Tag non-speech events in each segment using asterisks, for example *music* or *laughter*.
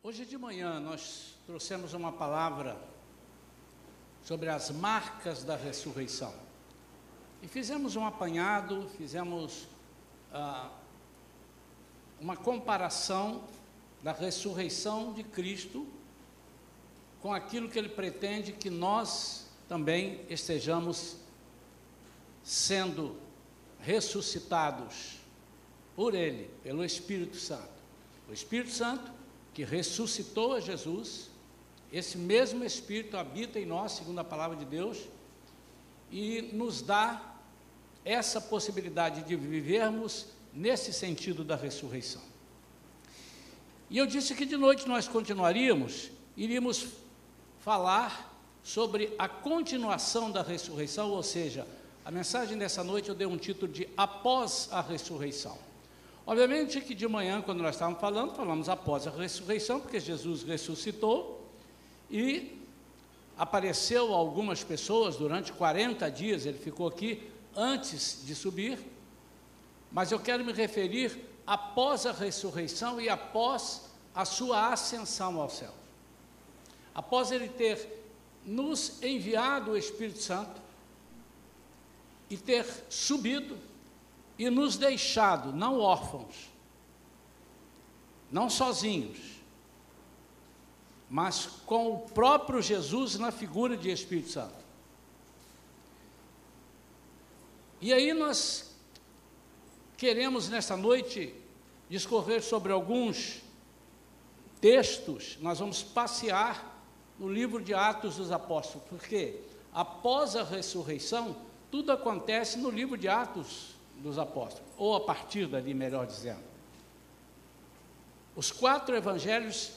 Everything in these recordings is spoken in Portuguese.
Hoje de manhã nós trouxemos uma palavra sobre as marcas da ressurreição. E fizemos um apanhado, fizemos ah, uma comparação da ressurreição de Cristo com aquilo que ele pretende que nós também estejamos sendo ressuscitados por ele, pelo Espírito Santo. O Espírito Santo que ressuscitou a Jesus, esse mesmo Espírito habita em nós, segundo a palavra de Deus, e nos dá essa possibilidade de vivermos nesse sentido da ressurreição. E eu disse que de noite nós continuaríamos, iríamos falar sobre a continuação da ressurreição, ou seja, a mensagem dessa noite eu dei um título de Após a Ressurreição. Obviamente que de manhã, quando nós estávamos falando, falamos após a ressurreição, porque Jesus ressuscitou e apareceu algumas pessoas durante 40 dias, ele ficou aqui antes de subir, mas eu quero me referir após a ressurreição e após a sua ascensão ao céu. Após ele ter nos enviado o Espírito Santo e ter subido e nos deixado não órfãos, não sozinhos, mas com o próprio Jesus na figura de Espírito Santo. E aí nós queremos nesta noite discorrer sobre alguns textos, nós vamos passear no livro de Atos dos Apóstolos, porque após a ressurreição, tudo acontece no livro de Atos dos apóstolos, ou a partir dali, melhor dizendo. Os quatro evangelhos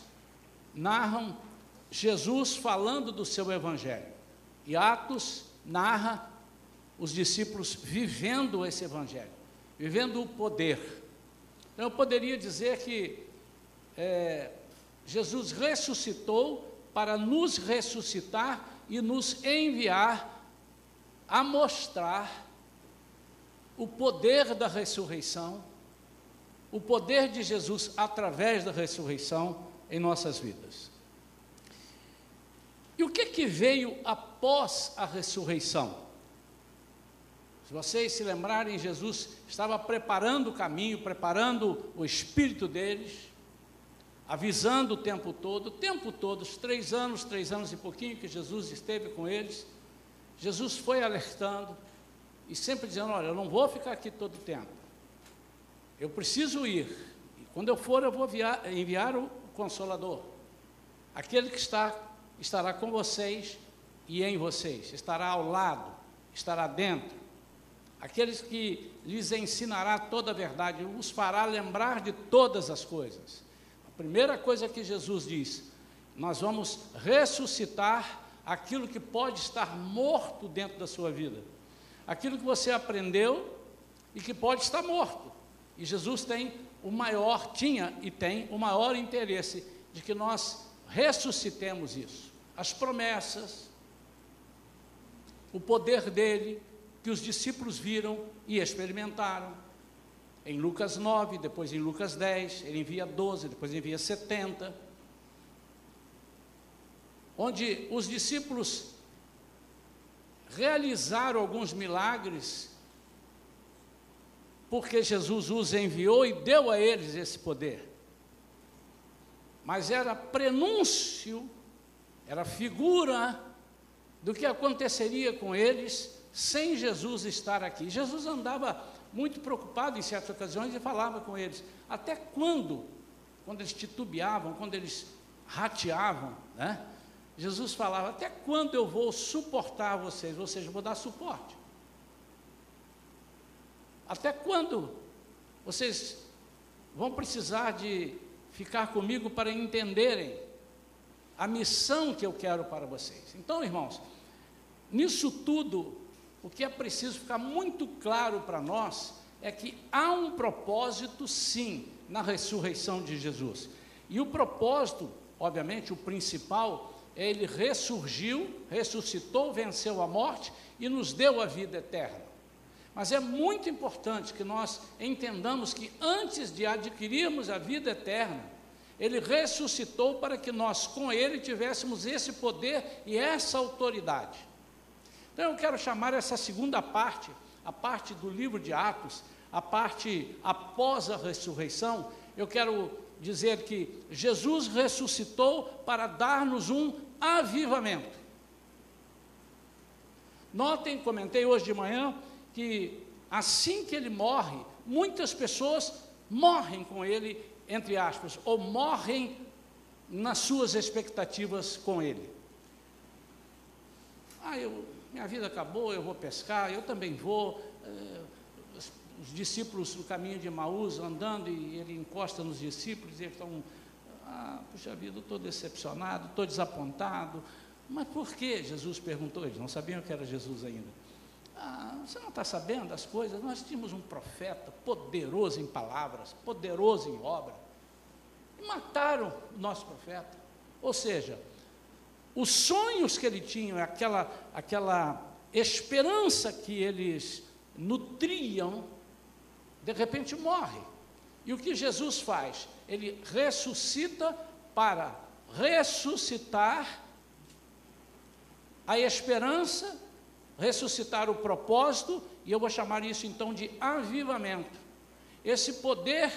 narram Jesus falando do seu evangelho, e Atos narra os discípulos vivendo esse evangelho, vivendo o poder. Então, eu poderia dizer que é, Jesus ressuscitou para nos ressuscitar e nos enviar a mostrar o poder da ressurreição, o poder de Jesus através da ressurreição em nossas vidas. E o que que veio após a ressurreição? Se vocês se lembrarem, Jesus estava preparando o caminho, preparando o espírito deles, avisando o tempo todo, o tempo todo, os três anos, três anos e pouquinho que Jesus esteve com eles, Jesus foi alertando, e sempre dizendo: Olha, eu não vou ficar aqui todo o tempo, eu preciso ir, e quando eu for, eu vou enviar, o Consolador, aquele que está, estará com vocês e em vocês, estará ao lado, estará dentro, aqueles que lhes ensinará toda a verdade, os fará lembrar de todas as coisas. A primeira coisa que Jesus diz: nós vamos ressuscitar aquilo que pode estar morto dentro da sua vida aquilo que você aprendeu e que pode estar morto. E Jesus tem o maior, tinha e tem o maior interesse de que nós ressuscitemos isso. As promessas, o poder dele, que os discípulos viram e experimentaram. Em Lucas 9, depois em Lucas 10, ele envia 12, depois envia 70. Onde os discípulos realizaram alguns milagres, porque Jesus os enviou e deu a eles esse poder. Mas era prenúncio, era figura do que aconteceria com eles sem Jesus estar aqui. Jesus andava muito preocupado em certas ocasiões e falava com eles. Até quando? Quando eles titubeavam, quando eles rateavam, né? Jesus falava: Até quando eu vou suportar vocês? Ou seja, vou dar suporte. Até quando vocês vão precisar de ficar comigo para entenderem a missão que eu quero para vocês? Então, irmãos, nisso tudo, o que é preciso ficar muito claro para nós é que há um propósito, sim, na ressurreição de Jesus. E o propósito, obviamente, o principal, ele ressurgiu, ressuscitou, venceu a morte e nos deu a vida eterna. Mas é muito importante que nós entendamos que antes de adquirirmos a vida eterna, ele ressuscitou para que nós com ele tivéssemos esse poder e essa autoridade. Então eu quero chamar essa segunda parte, a parte do livro de Atos, a parte após a ressurreição, eu quero dizer que Jesus ressuscitou para dar-nos um avivamento. Notem, comentei hoje de manhã, que assim que ele morre, muitas pessoas morrem com ele, entre aspas, ou morrem nas suas expectativas com ele. Ah, eu, minha vida acabou, eu vou pescar, eu também vou. Os, os, discípulos no caminho de Maús andando e ele encosta nos discípulos e eles estão, ah, puxa vida, estou decepcionado, estou desapontado. Mas por que? Jesus perguntou, eles não sabiam que era Jesus ainda. Ah, você não está sabendo das coisas? Nós tínhamos um profeta poderoso em palavras, poderoso em obra. E mataram o nosso profeta. Ou seja, os sonhos que ele tinha, aquela, aquela esperança que eles nutriam, de repente morre. E o que Jesus faz? Ele ressuscita para ressuscitar a esperança, ressuscitar o propósito, e eu vou chamar isso então de avivamento. Esse poder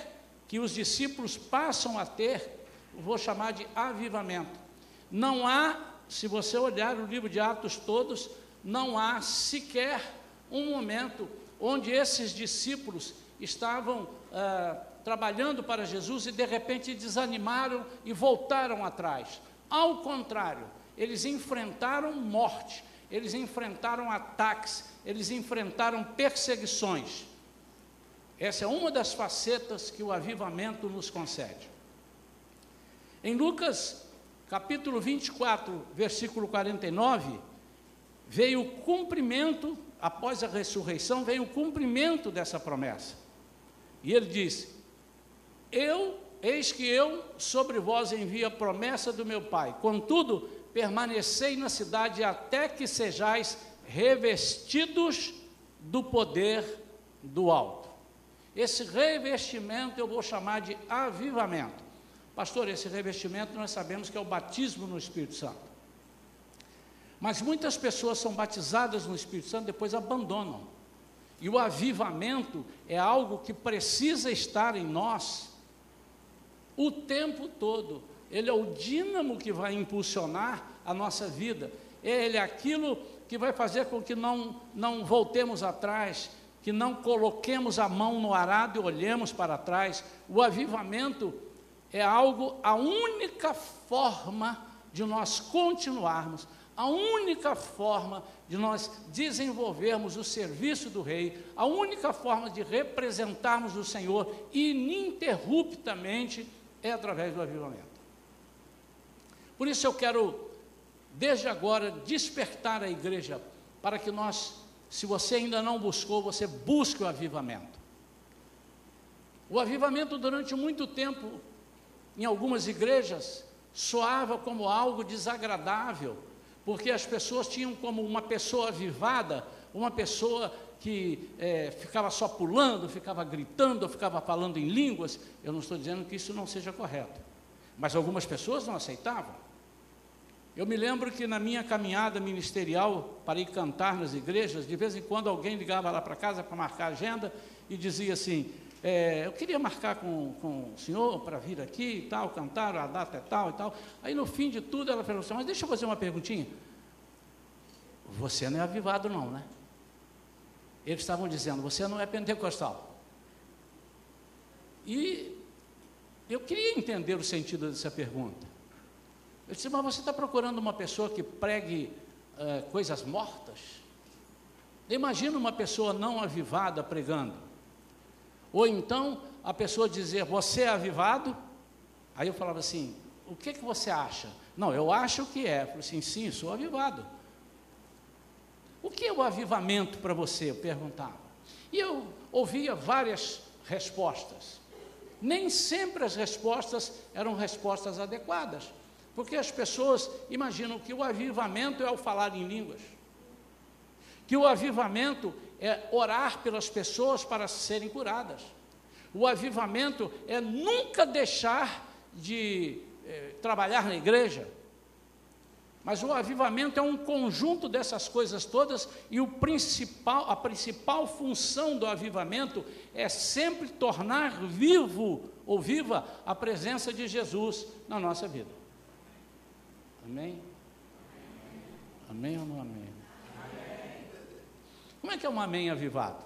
que os discípulos passam a ter, vou chamar de avivamento. Não há, se você olhar o livro de Atos todos, não há sequer um momento onde esses discípulos estavam ah, trabalhando para Jesus e de repente desanimaram e voltaram atrás. Ao contrário, eles enfrentaram morte, eles enfrentaram ataques, eles enfrentaram perseguições. Essa é uma das facetas que o avivamento nos concede. Em Lucas, capítulo 24, versículo 49, veio o cumprimento, após a ressurreição, veio o cumprimento dessa promessa. E ele disse: Eu, eis que eu sobre vós envio a promessa do meu Pai. Contudo, permanecei na cidade até que sejais revestidos do poder do alto. Esse revestimento eu vou chamar de avivamento. Pastor, esse revestimento nós sabemos que é o batismo no Espírito Santo. Mas muitas pessoas são batizadas no Espírito Santo depois abandonam. E o avivamento é algo que precisa estar em nós o tempo todo ele é o dínamo que vai impulsionar a nossa vida, ele é aquilo que vai fazer com que não, não voltemos atrás, que não coloquemos a mão no arado e olhemos para trás. O avivamento é algo, a única forma de nós continuarmos, a única forma de nós desenvolvermos o serviço do Rei, a única forma de representarmos o Senhor ininterruptamente é através do avivamento. Por isso eu quero, desde agora, despertar a igreja para que nós, se você ainda não buscou, você busque o avivamento. O avivamento, durante muito tempo, em algumas igrejas, soava como algo desagradável, porque as pessoas tinham como uma pessoa avivada, uma pessoa que é, ficava só pulando, ficava gritando, ficava falando em línguas. Eu não estou dizendo que isso não seja correto, mas algumas pessoas não aceitavam. Eu me lembro que na minha caminhada ministerial para ir cantar nas igrejas, de vez em quando alguém ligava lá para casa para marcar agenda e dizia assim: é, Eu queria marcar com, com o senhor para vir aqui e tal, cantar, a data é tal e tal. Aí no fim de tudo ela falou assim: Mas deixa eu fazer uma perguntinha. Você não é avivado, não, né? Eles estavam dizendo: Você não é pentecostal. E eu queria entender o sentido dessa pergunta. Eu disse, mas você está procurando uma pessoa que pregue uh, coisas mortas? Imagina uma pessoa não avivada pregando. Ou então a pessoa dizer, você é avivado? Aí eu falava assim, o que, que você acha? Não, eu acho que é. Eu falei assim, sim, sou avivado. O que é o avivamento para você? Eu perguntava. E eu ouvia várias respostas. Nem sempre as respostas eram respostas adequadas. Porque as pessoas imaginam que o avivamento é o falar em línguas, que o avivamento é orar pelas pessoas para serem curadas, o avivamento é nunca deixar de eh, trabalhar na igreja. Mas o avivamento é um conjunto dessas coisas todas e o principal, a principal função do avivamento é sempre tornar vivo ou viva a presença de Jesus na nossa vida. Amém? Amém ou não amém? amém. Como é que é um amém avivado?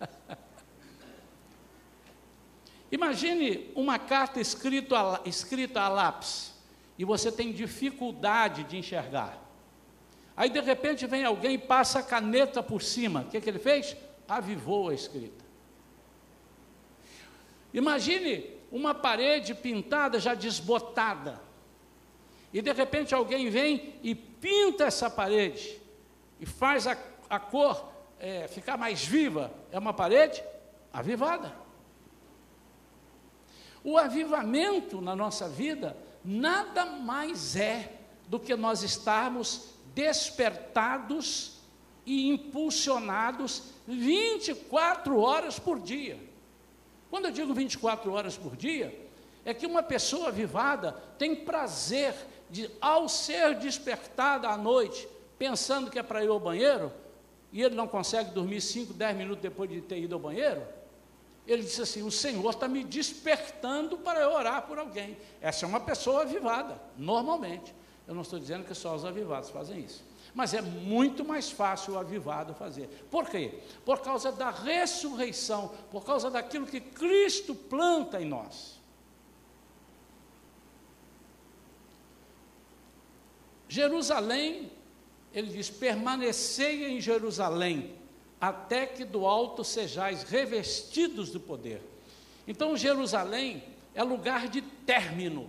*laughs* Imagine uma carta escrita a, escrita a lápis e você tem dificuldade de enxergar. Aí de repente vem alguém e passa a caneta por cima. O que, que ele fez? Avivou a escrita. Imagine uma parede pintada já desbotada. E de repente alguém vem e pinta essa parede e faz a, a cor é, ficar mais viva. É uma parede avivada. O avivamento na nossa vida nada mais é do que nós estarmos despertados e impulsionados 24 horas por dia. Quando eu digo 24 horas por dia, é que uma pessoa avivada tem prazer de, ao ser despertada à noite, pensando que é para ir ao banheiro, e ele não consegue dormir 5, 10 minutos depois de ter ido ao banheiro, ele disse assim: O Senhor está me despertando para eu orar por alguém. Essa é uma pessoa avivada, normalmente. Eu não estou dizendo que só os avivados fazem isso. Mas é muito mais fácil o avivado fazer. Por quê? Por causa da ressurreição, por causa daquilo que Cristo planta em nós. Jerusalém, ele diz: permanecei em Jerusalém até que do alto sejais revestidos do poder. Então, Jerusalém é lugar de término,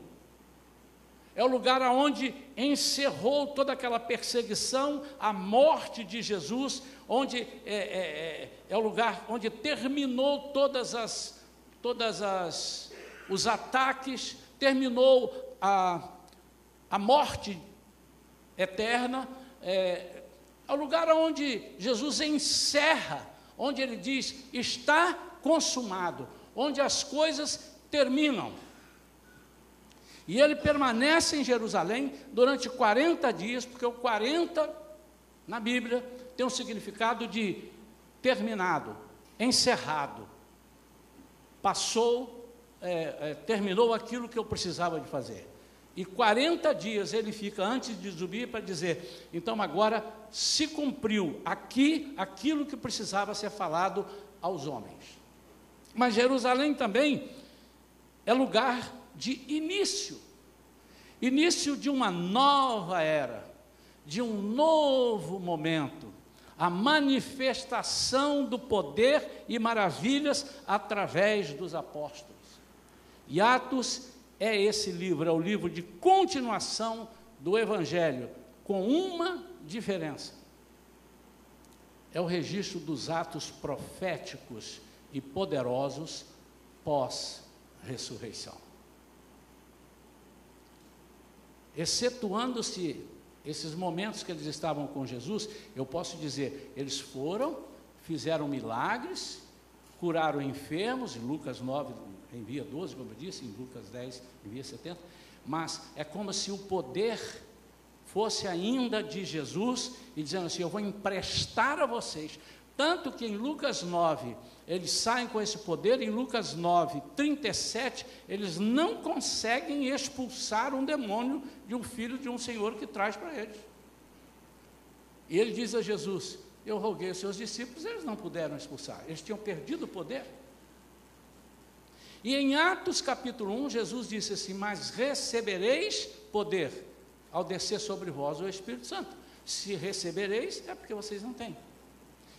é o lugar onde encerrou toda aquela perseguição, a morte de Jesus, onde é, é, é, é o lugar onde terminou todas as, todas as, os ataques, terminou a, a morte eterna, é, é o lugar onde Jesus encerra, onde ele diz: está consumado, onde as coisas terminam. E ele permanece em Jerusalém durante 40 dias, porque o 40 na Bíblia tem um significado de terminado, encerrado. Passou, é, é, terminou aquilo que eu precisava de fazer. E 40 dias ele fica antes de subir para dizer: então agora se cumpriu aqui aquilo que precisava ser falado aos homens. Mas Jerusalém também é lugar de início início de uma nova era, de um novo momento, a manifestação do poder e maravilhas através dos apóstolos. E Atos é esse livro, é o livro de continuação do Evangelho, com uma diferença. É o registro dos atos proféticos e poderosos pós-ressurreição. Excetuando-se esses momentos que eles estavam com Jesus, eu posso dizer, eles foram, fizeram milagres, curaram enfermos, Lucas 9, envia 12, como eu disse, em Lucas 10, envia 70, mas é como se o poder fosse ainda de Jesus e dizendo assim: Eu vou emprestar a vocês. Tanto que em Lucas 9, eles saem com esse poder, em Lucas 9, 37, eles não conseguem expulsar um demônio de um filho de um senhor que traz para eles. E ele diz a Jesus: Eu roguei aos seus discípulos, eles não puderam expulsar, eles tinham perdido o poder. E em Atos capítulo 1, Jesus disse assim: Mas recebereis poder ao descer sobre vós o Espírito Santo. Se recebereis, é porque vocês não têm.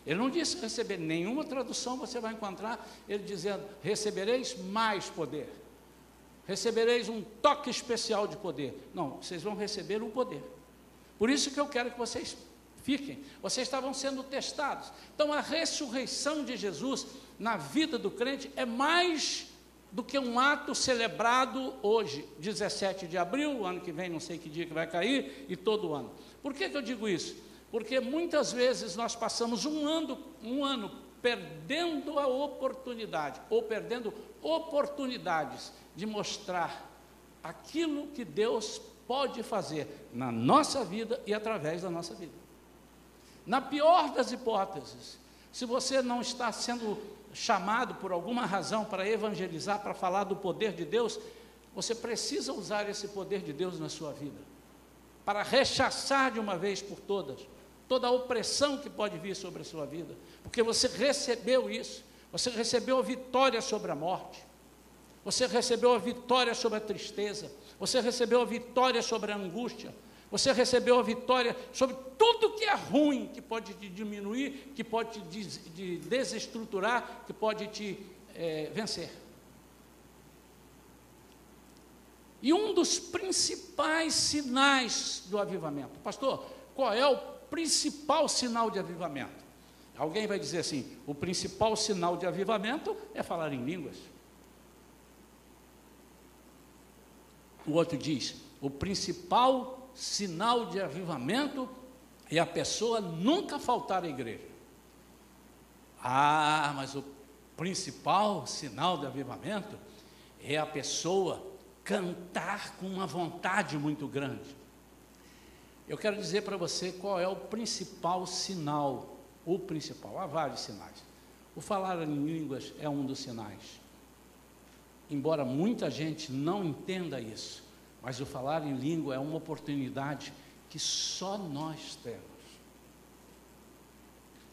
Ele não disse receber, nenhuma tradução você vai encontrar ele dizendo: recebereis mais poder, recebereis um toque especial de poder. Não, vocês vão receber o poder. Por isso que eu quero que vocês fiquem. Vocês estavam sendo testados. Então a ressurreição de Jesus na vida do crente é mais do que um ato celebrado hoje, 17 de abril, ano que vem, não sei que dia que vai cair, e todo ano. Por que, que eu digo isso? Porque muitas vezes nós passamos um ano, um ano perdendo a oportunidade, ou perdendo oportunidades de mostrar aquilo que Deus pode fazer na nossa vida e através da nossa vida. Na pior das hipóteses, se você não está sendo chamado por alguma razão para evangelizar, para falar do poder de Deus, você precisa usar esse poder de Deus na sua vida, para rechaçar de uma vez por todas toda a opressão que pode vir sobre a sua vida, porque você recebeu isso, você recebeu a vitória sobre a morte, você recebeu a vitória sobre a tristeza, você recebeu a vitória sobre a angústia, você recebeu a vitória sobre tudo que é ruim, que pode te diminuir, que pode te desestruturar, que pode te é, vencer. E um dos principais sinais do avivamento, pastor, qual é o principal sinal de avivamento? Alguém vai dizer assim: o principal sinal de avivamento é falar em línguas. O outro diz: o principal sinal de avivamento é a pessoa nunca faltar à igreja. Ah, mas o principal sinal de avivamento é a pessoa cantar com uma vontade muito grande. Eu quero dizer para você qual é o principal sinal, o principal, há vários sinais. O falar em línguas é um dos sinais. Embora muita gente não entenda isso, mas o falar em língua é uma oportunidade que só nós temos.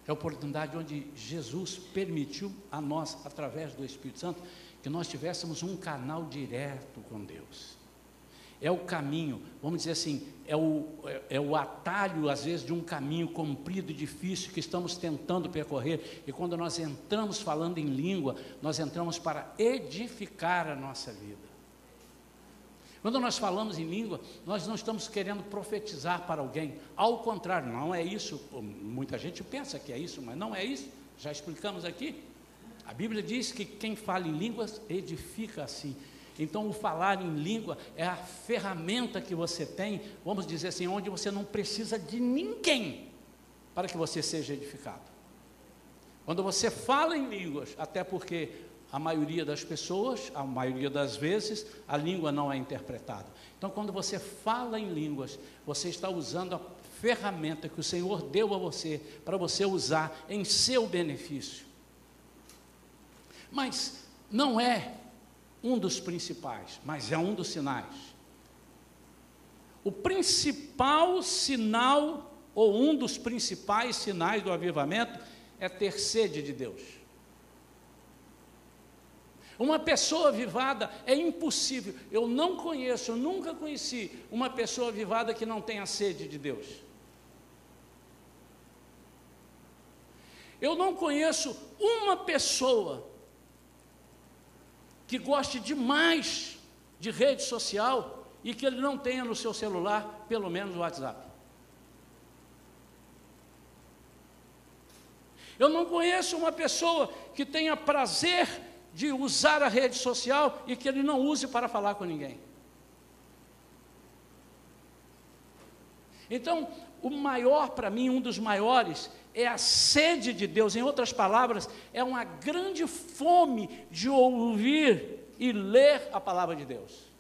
É a oportunidade onde Jesus permitiu a nós, através do Espírito Santo, que nós tivéssemos um canal direto com Deus é o caminho, vamos dizer assim, é o, é, é, o atalho, às vezes, de um caminho comprido e difícil que estamos tentando percorrer. E quando nós entramos falando em língua, nós entramos para edificar a nossa vida. Quando nós falamos em língua, nós não estamos querendo profetizar para alguém. Ao contrário, não é isso. Muita gente pensa que é isso, mas não é isso. Já explicamos aqui. A Bíblia diz que quem fala em línguas edifica assim. Então, o falar em língua é a ferramenta que você tem, vamos dizer assim, onde você não precisa de ninguém para que você seja edificado. Quando você fala em línguas, até porque a maioria das pessoas, a maioria das vezes, a língua não é interpretada. Então, quando você fala em línguas, você está usando a ferramenta que o Senhor deu a você para você usar em seu benefício. Mas não é um dos principais, mas é um dos sinais. O principal sinal, ou um dos principais sinais do avivamento, é ter sede de Deus. Uma pessoa avivada é impossível. Eu não conheço, eu nunca conheci uma pessoa avivada que não tenha sede de Deus. Eu não conheço uma pessoa que goste demais de rede social e que ele não tenha no seu celular pelo menos o WhatsApp. Eu não conheço uma pessoa que tenha prazer de usar a rede social e que ele não use para falar com ninguém. Então, o maior para mim, um dos maiores, é a sede de Deus, em outras palavras, é uma grande fome de ouvir e ler a palavra de Deus.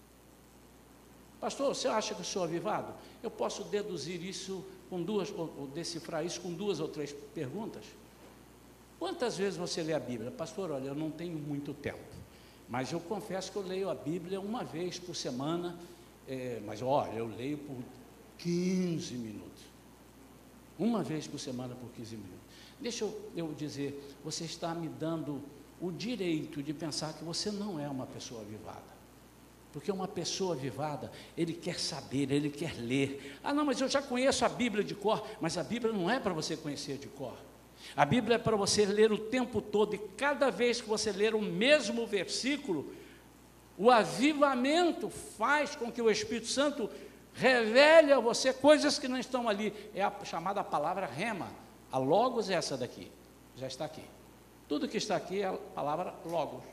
Pastor, você acha que eu sou avivado? Eu posso deduzir isso com duas, ou decifrar isso com duas ou três perguntas. Quantas vezes você lê a Bíblia? Pastor, olha, eu não tenho muito tempo, mas eu confesso que eu leio a Bíblia uma vez por semana, é, mas olha, eu leio por 15 minutos. Uma vez por semana por 15 minutos. Deixa eu, eu dizer, você está me dando o direito de pensar que você não é uma pessoa avivada. Porque uma pessoa avivada, ele quer saber, ele quer ler. Ah, não, mas eu já conheço a Bíblia de cor. Mas a Bíblia não é para você conhecer de cor. A Bíblia é para você ler o tempo todo, e cada vez que você ler o mesmo versículo, o avivamento faz com que o Espírito Santo revele a você coisas que não estão ali. É a chamada palavra rema. A logos é essa daqui. Já está aqui. Tudo que está aqui é a palavra logos.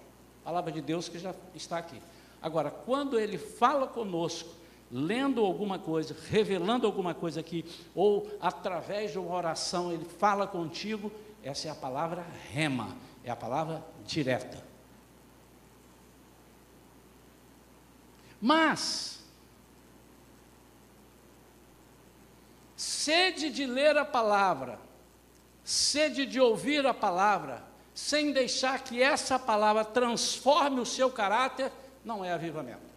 A palavra de Deus que já está aqui. Agora, quando ele fala conosco, lendo alguma coisa, revelando alguma coisa aqui, ou através de uma oração, ele fala contigo, essa é a palavra rema, é a palavra direta. Mas, sede de ler a palavra, sede de ouvir a palavra, sem deixar que essa palavra transforme o seu caráter, não é avivamento.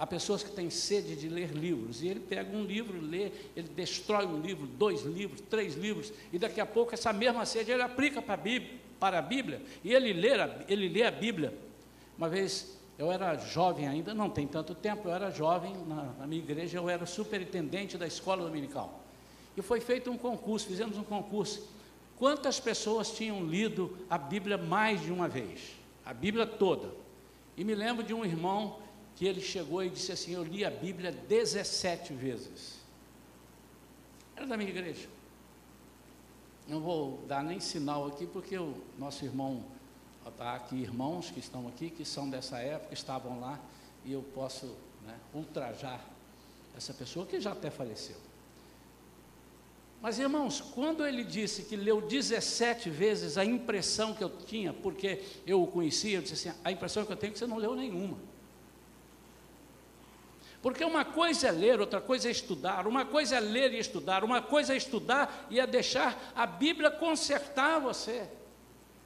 Há pessoas que têm sede de ler livros, e ele pega um livro, lê, ele destrói um livro, dois livros, três livros, e daqui a pouco essa mesma sede ele aplica para a Bíblia, para a Bíblia e ele lê, ele lê a Bíblia. Uma vez eu era jovem ainda, não tem tanto tempo, eu era jovem, na, na minha igreja eu era superintendente da escola dominical. E foi feito um concurso, fizemos um concurso. Quantas pessoas tinham lido a Bíblia mais de uma vez? A Bíblia toda. E me lembro de um irmão que ele chegou e disse assim: Eu li a Bíblia 17 vezes. Era da minha igreja. Não vou dar nem sinal aqui, porque o nosso irmão, está aqui irmãos que estão aqui, que são dessa época, estavam lá, e eu posso né, ultrajar essa pessoa que já até faleceu. Mas irmãos, quando ele disse que leu 17 vezes, a impressão que eu tinha, porque eu o conhecia, eu disse assim: a impressão que eu tenho é que você não leu nenhuma. Porque uma coisa é ler, outra coisa é estudar, uma coisa é ler e estudar, uma coisa é estudar e é deixar a Bíblia consertar você,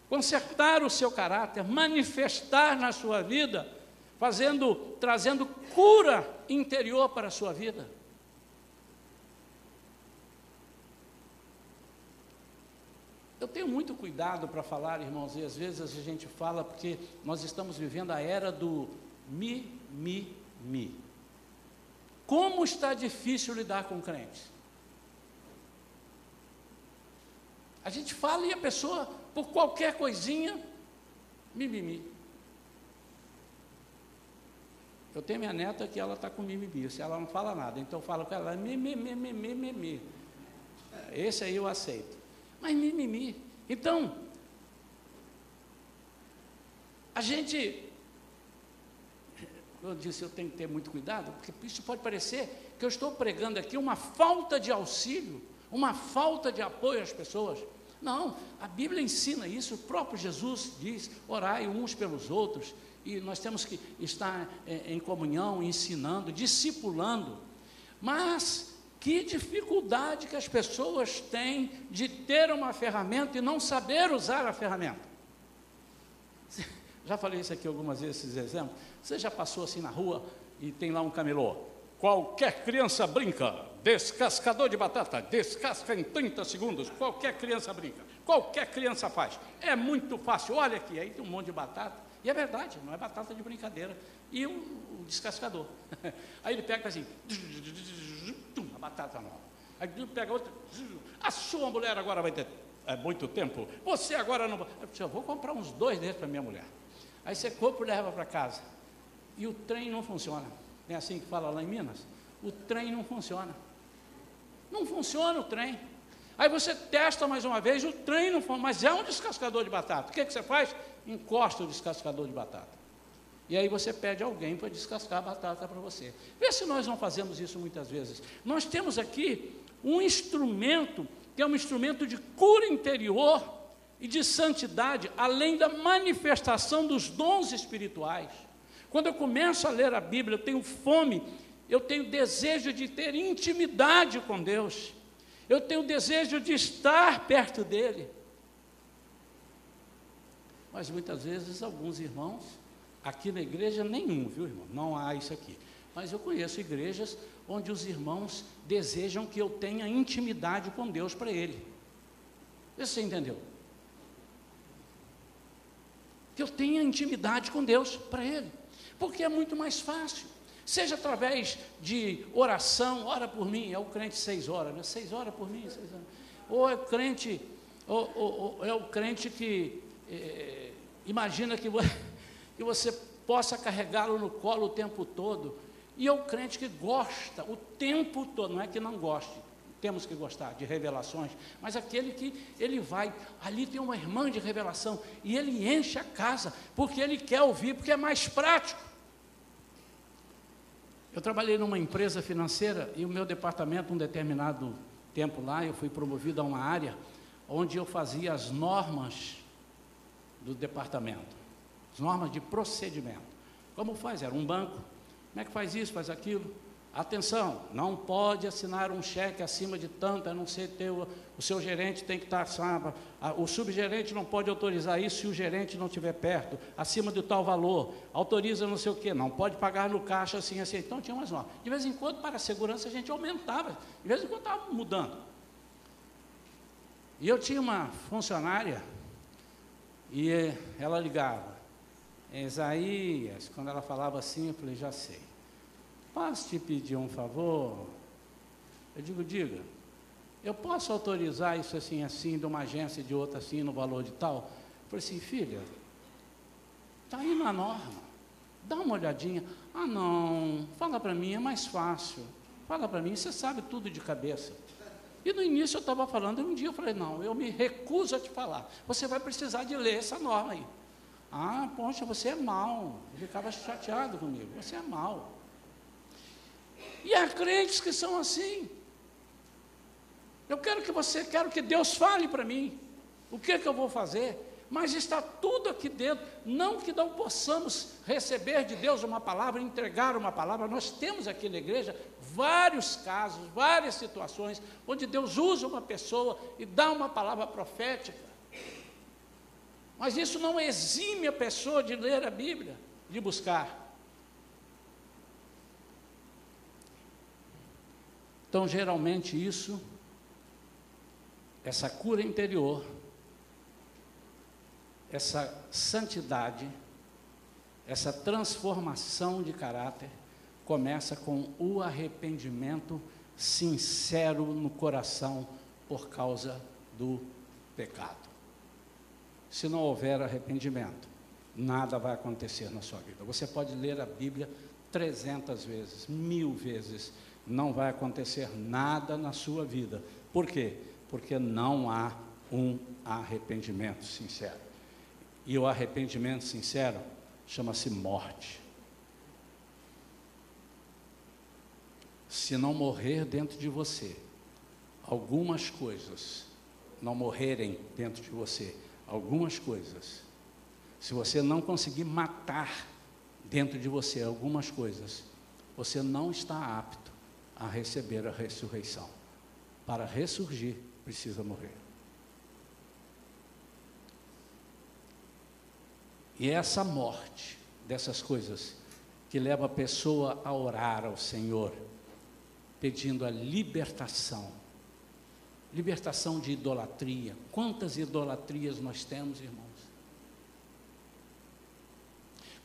consertar o seu caráter, manifestar na sua vida, fazendo, trazendo cura interior para a sua vida. Eu tenho muito cuidado para falar, irmãos, e às vezes a gente fala porque nós estamos vivendo a era do mi, mi, mi. Como está difícil lidar com crentes? A gente fala e a pessoa, por qualquer coisinha, mimimi. Eu tenho minha neta que ela está com mimimi, se ela não fala nada, então eu falo com ela, mimimi, mimimi, mimimi. Esse aí eu aceito. Mas mimimi. Então, a gente eu disse, eu tenho que ter muito cuidado, porque isso pode parecer que eu estou pregando aqui uma falta de auxílio, uma falta de apoio às pessoas. Não, a Bíblia ensina isso, o próprio Jesus diz: orai uns pelos outros, e nós temos que estar é, em comunhão, ensinando, discipulando. Mas que dificuldade que as pessoas têm de ter uma ferramenta e não saber usar a ferramenta. Já falei isso aqui algumas vezes, esses exemplos. Você já passou assim na rua e tem lá um camelô? Qualquer criança brinca. Descascador de batata, descasca em 30 segundos. Qualquer criança brinca. Qualquer criança faz. É muito fácil. Olha aqui, aí tem um monte de batata. E é verdade, não é batata de brincadeira. E o, descascador. *laughs* Aí ele pega assim, a batata nova. Aí ele pega outra, a sua mulher agora vai ter é, muito tempo. Você agora não vai. Eu vou comprar uns dois desses para minha mulher. Aí você compra e leva para casa. E o trem não funciona. É assim que fala lá em Minas? O trem não funciona. Não funciona o trem. Aí você testa mais uma vez, o trem não funciona, mas é um descascador de batata. O que, que você faz? Encosta o descascador de batata. E aí você pede alguém para descascar a batata para você. Vê se nós não fazemos isso muitas vezes. Nós temos aqui um instrumento que é um instrumento de cura interior e de santidade, além da manifestação dos dons espirituais. Quando eu começo a ler a Bíblia, eu tenho fome, eu tenho desejo de ter intimidade com Deus, eu tenho desejo de estar perto dEle. Mas muitas vezes alguns irmãos, aqui na igreja nenhum, viu irmão? Não há isso aqui. Mas eu conheço igrejas onde os irmãos desejam que eu tenha intimidade com Deus para Ele. Você entendeu? Que eu tenha intimidade com Deus para Ele, porque é muito mais fácil. Seja através de oração, ora por mim, é o crente seis horas, né? seis horas por mim, seis horas. Ou é o crente, ou, ou, ou é o crente que é, imagina que, *laughs* que você possa carregá-lo no colo o tempo todo. E é o crente que gosta o tempo todo, não é que não goste, temos que gostar de revelações, mas aquele que ele vai, ali tem uma irmã de revelação, e ele enche a casa, porque ele quer ouvir, porque é mais prático. Eu trabalhei numa empresa financeira e o meu departamento, um determinado tempo lá, eu fui promovido a uma área onde eu fazia as normas do departamento, as normas de procedimento. Como faz? Era um banco. Como é que faz isso, faz aquilo? Atenção, não pode assinar um cheque acima de tanto, a não ser ter o, o seu gerente tem que estar, sabe, o subgerente não pode autorizar isso se o gerente não estiver perto, acima de tal valor, autoriza não sei o quê, não pode pagar no caixa assim, assim. Então tinha umas normas. De vez em quando, para a segurança, a gente aumentava, de vez em quando estava mudando. E eu tinha uma funcionária, e ela ligava, Isaías, quando ela falava assim, eu falei, já sei. Posso te pedir um favor? Eu digo, diga. Eu posso autorizar isso assim, assim, de uma agência de outra assim, no valor de tal? Eu falei assim, filha, está aí na norma. Dá uma olhadinha. Ah, não, fala para mim, é mais fácil. Fala para mim, você sabe tudo de cabeça. E no início eu estava falando, e um dia eu falei, não, eu me recuso a te falar. Você vai precisar de ler essa norma aí. Ah, poxa, você é mal. Ele ficava chateado comigo. Você é mal. E há crentes que são assim. Eu quero que você, quero que Deus fale para mim. O que, é que eu vou fazer? Mas está tudo aqui dentro. Não que não possamos receber de Deus uma palavra, entregar uma palavra. Nós temos aqui na igreja vários casos, várias situações, onde Deus usa uma pessoa e dá uma palavra profética. Mas isso não exime a pessoa de ler a Bíblia, de buscar. Então, geralmente, isso, essa cura interior, essa santidade, essa transformação de caráter, começa com o arrependimento sincero no coração por causa do pecado. Se não houver arrependimento, nada vai acontecer na sua vida. Você pode ler a Bíblia 300 vezes, mil vezes, não vai acontecer nada na sua vida. Por quê? Porque não há um arrependimento sincero. E o arrependimento sincero chama-se morte. Se não morrer dentro de você, algumas coisas não morrerem dentro de você, algumas coisas, se você não conseguir matar dentro de você algumas coisas, você não está apto a receber a ressurreição. Para ressurgir, precisa morrer. E é essa morte dessas coisas que leva a pessoa a orar ao Senhor, pedindo a libertação. Libertação de idolatria. Quantas idolatrias nós temos, irmãos?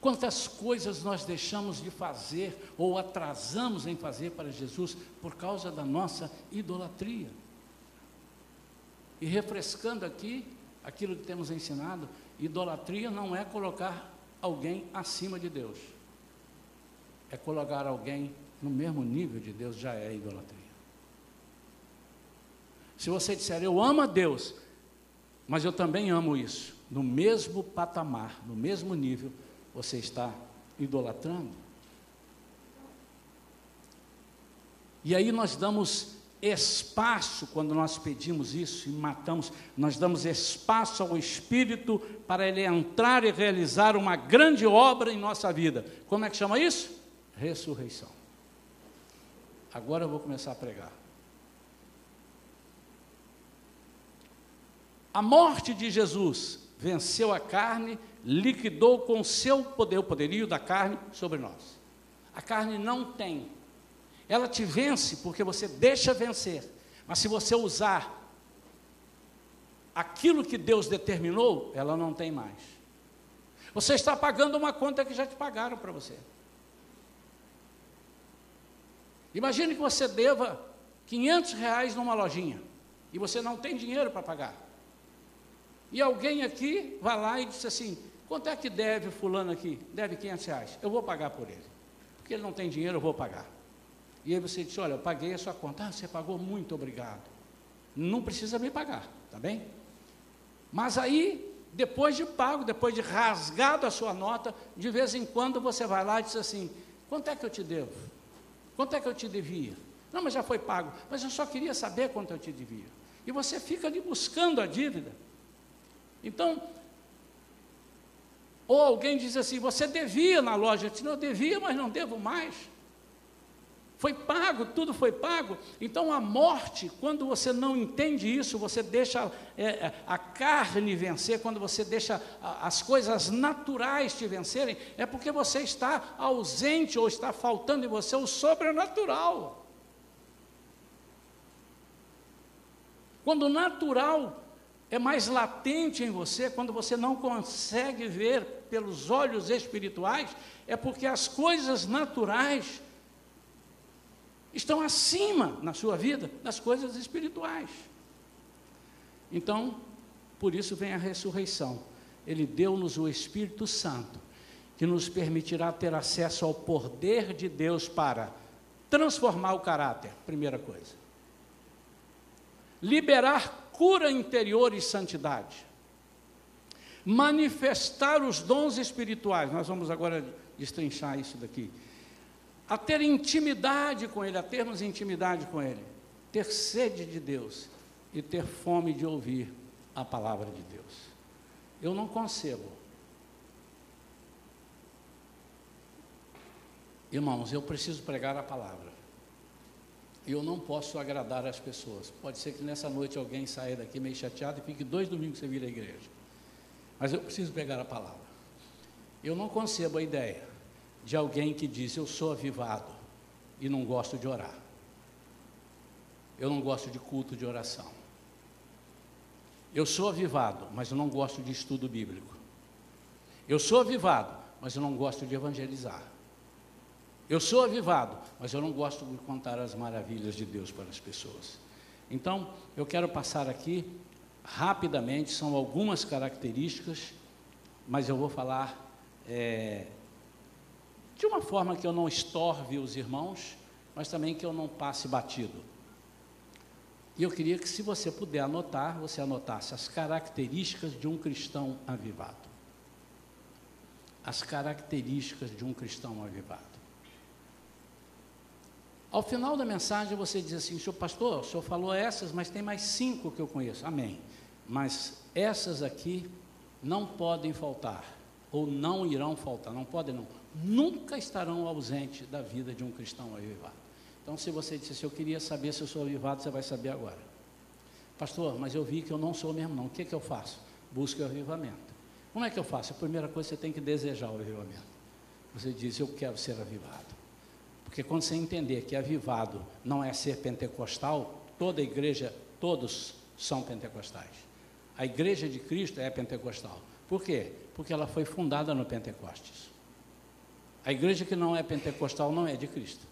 Quantas coisas nós deixamos de fazer ou atrasamos em fazer para Jesus por causa da nossa idolatria. E refrescando aqui aquilo que temos ensinado, idolatria não é colocar alguém acima de Deus. É colocar alguém no mesmo nível de Deus, já é idolatria. Se você disser, eu amo a Deus, mas eu também amo isso, no mesmo patamar, no mesmo nível, você está idolatrando. E aí nós damos espaço, quando nós pedimos isso e matamos, nós damos espaço ao Espírito para ele entrar e realizar uma grande obra em nossa vida. Como é que chama isso? Ressurreição. Agora eu vou começar a pregar. A morte de Jesus venceu a carne liquidou com seu poder, o poderio da carne sobre nós. A carne não tem. Ela te vence porque você deixa vencer. Mas se você usar aquilo que Deus determinou, ela não tem mais. Você está pagando uma conta que já te pagaram para você. Imagine que você deva 500 reais numa lojinha e você não tem dinheiro para pagar. E alguém aqui vai lá e diz assim: Quanto é que deve fulano aqui? Deve 500 reais. Eu vou pagar por ele. Porque ele não tem dinheiro, eu vou pagar. E aí você diz, olha, eu paguei a sua conta. Ah, você pagou, muito obrigado. Não precisa me pagar, tá bem? Mas aí, depois de pago, depois de rasgado a sua nota, de vez em quando você vai lá e diz assim, quanto é que eu te devo? Quanto é que eu te devia? Não, mas já foi pago. Mas eu só queria saber quanto eu te devia. E você fica ali buscando a dívida. Então, ou alguém diz assim: você devia na loja. Eu disse: não, eu devia, mas não devo mais. Foi pago, tudo foi pago. Então a morte, quando você não entende isso, você deixa é, é a carne vencer, quando você deixa as coisas naturais te vencerem, é porque você está ausente ou está faltando em você o sobrenatural. Quando o natural é mais latente em você, quando você não consegue ver pelos olhos espirituais, é porque as coisas naturais estão acima na sua vida das coisas espirituais. Então, por isso vem a ressurreição. Ele deu-nos o Espírito Santo, que nos permitirá ter acesso ao poder de Deus para transformar o caráter, primeira coisa. Liberar cura interior e santidade. Manifestar os dons espirituais. Nós vamos agora destrinchar isso daqui a ter intimidade com Ele, a termos intimidade com Ele, ter sede de Deus e ter fome de ouvir a palavra de Deus. Eu não concebo. Irmãos, eu preciso pregar a palavra. Eu não posso agradar as pessoas. Pode ser que nessa noite alguém saia daqui meio chateado e fique dois domingos sem vir à igreja. Mas eu preciso pregar a palavra. Eu não concebo a ideia de alguém que diz: Eu sou avivado e não gosto de orar. Eu não gosto de culto de oração. Eu sou avivado, mas eu não gosto de estudo bíblico. Eu sou avivado, mas eu não gosto de evangelizar. Eu sou avivado, mas eu não gosto de contar as maravilhas de Deus para as pessoas. Então, eu quero passar aqui rapidamente, são algumas características, mas eu vou falar é, de uma forma que eu não estorve os irmãos, mas também que eu não passe batido. E eu queria que, se você puder anotar, você anotasse as características de um cristão avivado. As características de um cristão avivado. Ao final da mensagem você diz assim, senhor pastor, o senhor falou essas, mas tem mais cinco que eu conheço. Amém. Mas essas aqui não podem faltar, ou não irão faltar, não podem não nunca estarão ausentes da vida de um cristão avivado. Então, se você disse, eu queria saber se eu sou avivado, você vai saber agora. Pastor, mas eu vi que eu não sou mesmo não. O que, é que eu faço? Busque o avivamento. Como é que eu faço? A primeira coisa, você tem que desejar o avivamento. Você diz, eu quero ser avivado. Porque quando você entender que avivado não é ser pentecostal, toda a igreja, todos são pentecostais. A igreja de Cristo é pentecostal. Por quê? Porque ela foi fundada no Pentecostes. A igreja que não é pentecostal não é de Cristo.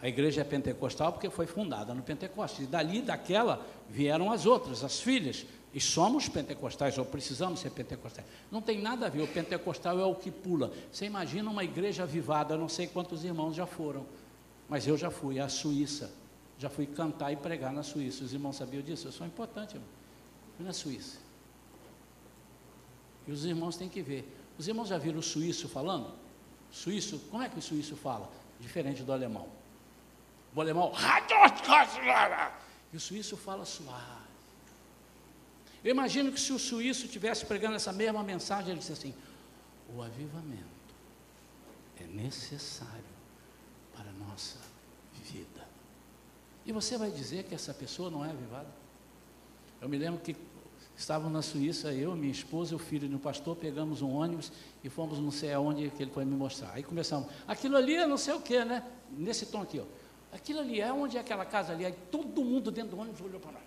A igreja é pentecostal porque foi fundada no Pentecostes. E dali, daquela, vieram as outras, as filhas. E somos pentecostais, ou precisamos ser pentecostais. Não tem nada a ver, o pentecostal é o que pula. Você imagina uma igreja avivada, não sei quantos irmãos já foram, mas eu já fui à Suíça. Já fui cantar e pregar na Suíça. Os irmãos sabiam disso? Eu sou importante, irmão. Fui na Suíça. E os irmãos têm que ver. Os irmãos já viram o suíço falando? Suíço, como é que o suíço fala? Diferente do alemão. O alemão, e o suíço fala suave. Eu imagino que se o suíço estivesse pregando essa mesma mensagem, ele disse assim: o avivamento é necessário para a nossa vida. E você vai dizer que essa pessoa não é avivada? Eu me lembro que Estávamos na Suíça, eu, minha esposa e o filho do pastor, pegamos um ônibus e fomos não sei aonde que ele foi me mostrar. Aí começamos, aquilo ali é não sei o que, né? Nesse tom aqui, ó. Aquilo ali é onde é aquela casa ali. Aí todo mundo dentro do ônibus olhou para nós.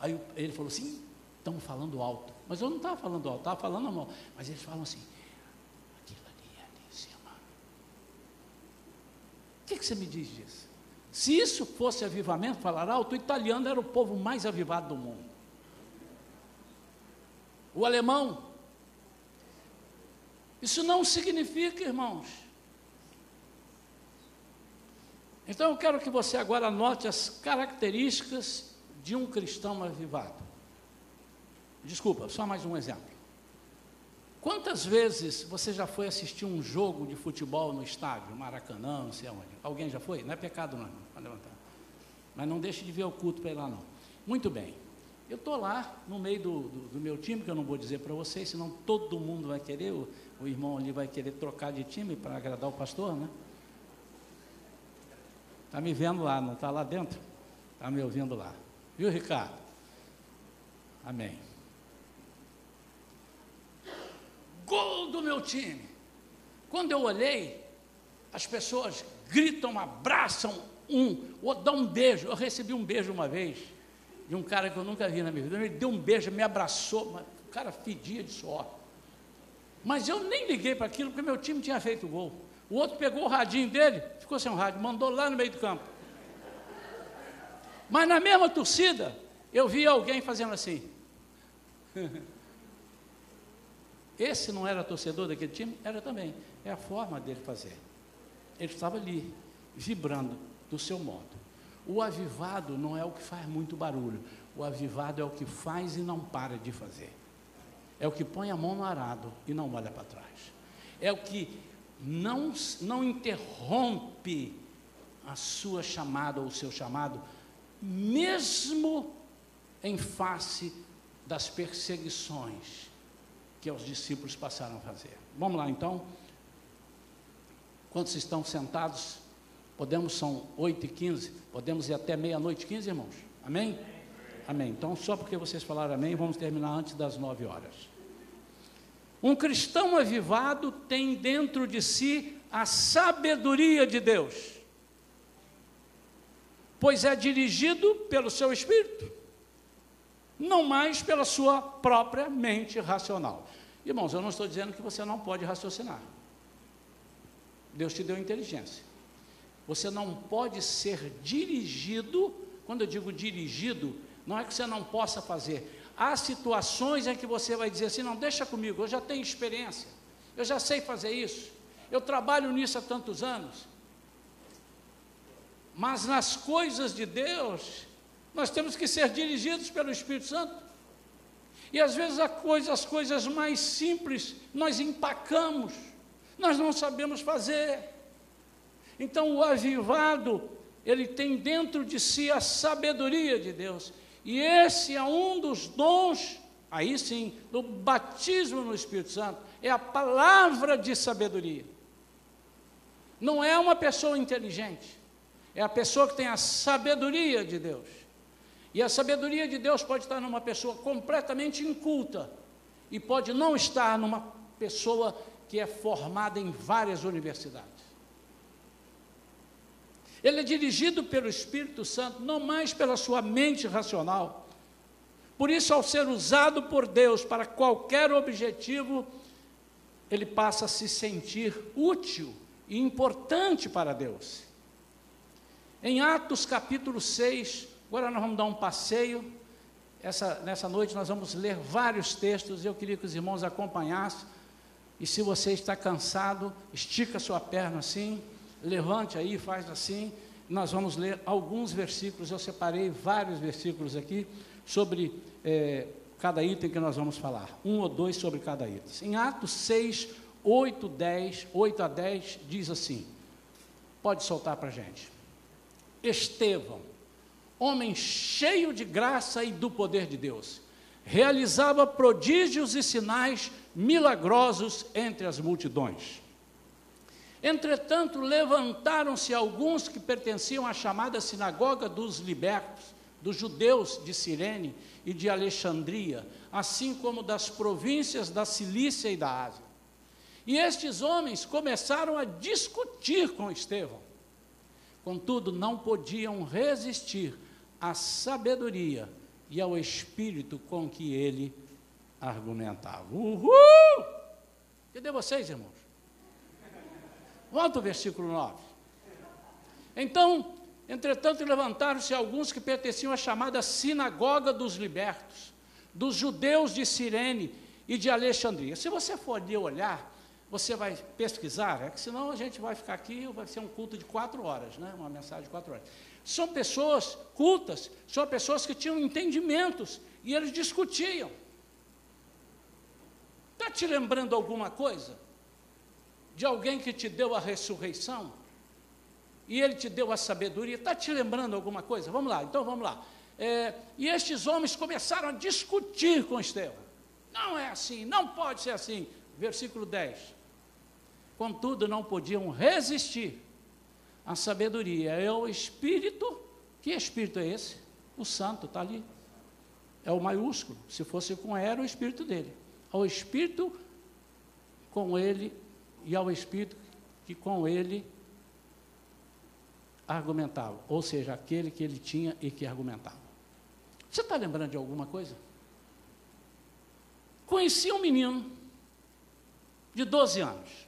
Aí ele falou assim, estamos falando alto. Mas eu não estava falando alto, estava falando mal. Mas eles falam assim, aquilo ali é ali em cima. O que, que você me diz disso? Se isso fosse avivamento, falar alto, o italiano era o povo mais avivado do mundo o alemão. Isso não significa, irmãos. Então eu quero que você agora anote as características de um cristão avivado. Desculpa, só mais um exemplo. Quantas vezes você já foi assistir um jogo de futebol no estádio, Maracanã, não sei aonde? Alguém já foi? Não é pecado não, pode levantar. Mas não deixe de ver o culto para ir lá não. Muito bem. Eu estou lá no meio do, do, do, meu time, que eu não vou dizer para vocês, senão todo mundo vai querer, o, o irmão ali vai querer trocar de time para agradar o pastor, né? Está me vendo lá, não está lá dentro? Está me ouvindo lá. Viu, Ricardo? Amém. Gol do meu time. Quando eu olhei, as pessoas gritam, abraçam um, ou dão um beijo. Eu recebi um beijo uma vez de um cara que eu nunca vi na minha vida. Ele deu um beijo, me abraçou, mas o cara fedia de suor. Mas eu nem liguei para aquilo, porque meu time tinha feito gol. O outro pegou o radinho dele, ficou sem o rádio, mandou lá no meio do campo. Mas na mesma torcida, eu vi alguém fazendo assim. Esse não era torcedor daquele time? Era também. É a forma dele fazer. Ele estava ali, vibrando do seu modo. O avivado não é o que faz muito barulho. O avivado é o que faz e não para de fazer. É o que põe a mão no arado e não olha para trás. É o que não, não interrompe a sua chamada ou o seu chamado, mesmo em face das perseguições que os discípulos passaram a fazer. Vamos lá então. Quantos estão sentados? Podemos, são 8 e 15, podemos ir até meia-noite 15, irmãos? Amém? Amém. Então, só porque vocês falaram amém, vamos terminar antes das 9 horas. Um cristão avivado tem dentro de si a sabedoria de Deus, pois é dirigido pelo seu espírito, não mais pela sua própria mente racional. Irmãos, eu não estou dizendo que você não pode raciocinar. Deus te deu inteligência. Você não pode ser dirigido, quando eu digo dirigido, não é que você não possa fazer. Há situações em que você vai dizer assim: não, deixa comigo, eu já tenho experiência, eu já sei fazer isso, eu trabalho nisso há tantos anos. Mas nas coisas de Deus, nós temos que ser dirigidos pelo Espírito Santo. E às vezes coisa, as coisas mais simples nós empacamos, nós não sabemos fazer. Então o avivado, ele tem dentro de si a sabedoria de Deus. E esse é um dos dons, aí sim, do batismo no Espírito Santo, é a palavra de sabedoria. Não é uma pessoa inteligente, é a pessoa que tem a sabedoria de Deus. E a sabedoria de Deus pode estar numa pessoa completamente inculta e pode não estar numa pessoa que é formada em várias universidades. Ele é dirigido pelo Espírito Santo, não mais pela sua mente racional. Por isso, ao ser usado por Deus para qualquer objetivo, ele passa a se sentir útil e importante para Deus. Em Atos capítulo 6, agora nós vamos dar um passeio. Essa, nessa noite nós vamos ler vários textos, eu queria que os irmãos acompanhassem. E se você está cansado, estica sua perna assim levante aí, faz assim. Nós vamos ler alguns versículos, eu separei vários versículos aqui sobre é, cada item que nós vamos falar, um ou dois sobre cada item. Em Atos 6, 8, 10, 8 a 10, diz assim: pode soltar para a gente. Estevão, homem cheio de graça e do poder de Deus, realizava prodígios e sinais milagrosos entre as multidões. Entretanto, levantaram-se alguns que pertenciam à chamada sinagoga dos libertos, dos judeus de Cirene e de Alexandria, assim como das províncias da Cilícia e da Ásia. E estes homens começaram a discutir com Estevão. Contudo, não podiam resistir à sabedoria e ao espírito com que ele argumentava. Uhul! Cadê vocês, irmãos? Volta o versículo 9. Então, entretanto, levantaram-se alguns que pertenciam à chamada sinagoga dos libertos, dos judeus de Cirene e de Alexandria. Se você for ali olhar, você vai pesquisar, é que senão a gente vai ficar aqui, vai ser um culto de quatro horas, né? uma mensagem de quatro horas. São pessoas cultas, são pessoas que tinham entendimentos e eles discutiam. Está te lembrando alguma coisa? De alguém que te deu a ressurreição? E ele te deu a sabedoria? Está te lembrando alguma coisa? Vamos lá, então vamos lá. É, e estes homens começaram a discutir com Estevão. Não é assim, não pode ser assim. Versículo 10. Contudo, não podiam resistir à sabedoria. É o Espírito. Que Espírito é esse? O Santo está ali. É o maiúsculo. Se fosse com era o Espírito dele. Ao Espírito com ele e ao Espírito que com ele argumentava. Ou seja, aquele que ele tinha e que argumentava. Você está lembrando de alguma coisa? Conheci um menino de 12 anos.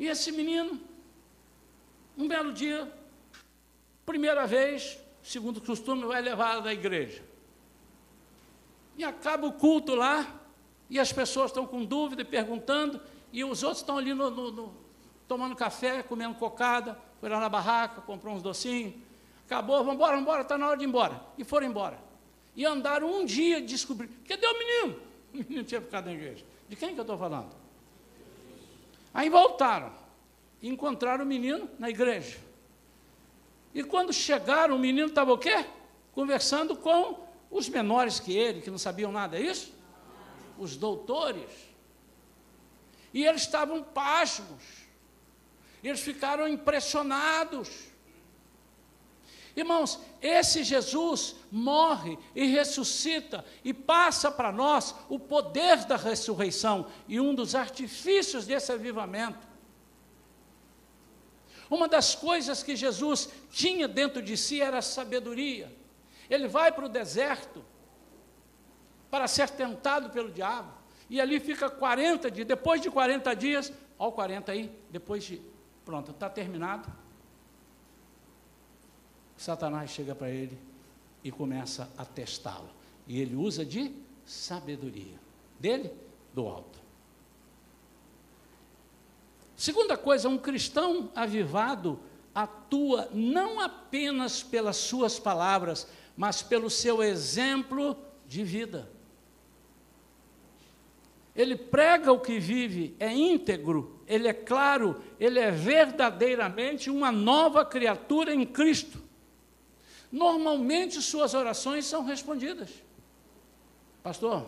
E esse menino, um belo dia, primeira vez, segundo o costume, vai levado à igreja. E acaba o culto lá, e as pessoas estão com dúvida, perguntando, e os outros estão ali no, no, no, tomando café, comendo cocada, foi lá na barraca, comprou uns docinhos, acabou, vamos embora, vamos embora, está na hora de ir embora. E foram embora. E andaram um dia descobriram, cadê o menino? *laughs* O menino tinha ficado na igreja. De quem que eu estou falando? Aí voltaram, encontraram o menino na igreja. E quando chegaram, o menino estava o quê? Conversando com os menores que ele, que não sabiam nada, é isso? Os doutores. E eles estavam pasmos. Eles ficaram impressionados. Irmãos, esse Jesus morre e ressuscita e passa para nós o poder da ressurreição e um dos artifícios desse avivamento. Uma das coisas que Jesus tinha dentro de si era a sabedoria. Ele vai para o deserto para ser tentado pelo diabo. E ali fica 40 dias. Depois de 40 dias, olha o 40 aí, depois de. Pronto, está terminado. Satanás chega para ele e começa a testá-lo. E ele usa de sabedoria. Dele, do alto. Segunda coisa, um cristão avivado atua não apenas pelas suas palavras, mas pelo seu exemplo de vida. Ele prega o que vive, é íntegro, ele é claro, ele é verdadeiramente uma nova criatura em Cristo. Normalmente suas orações são respondidas. Pastor,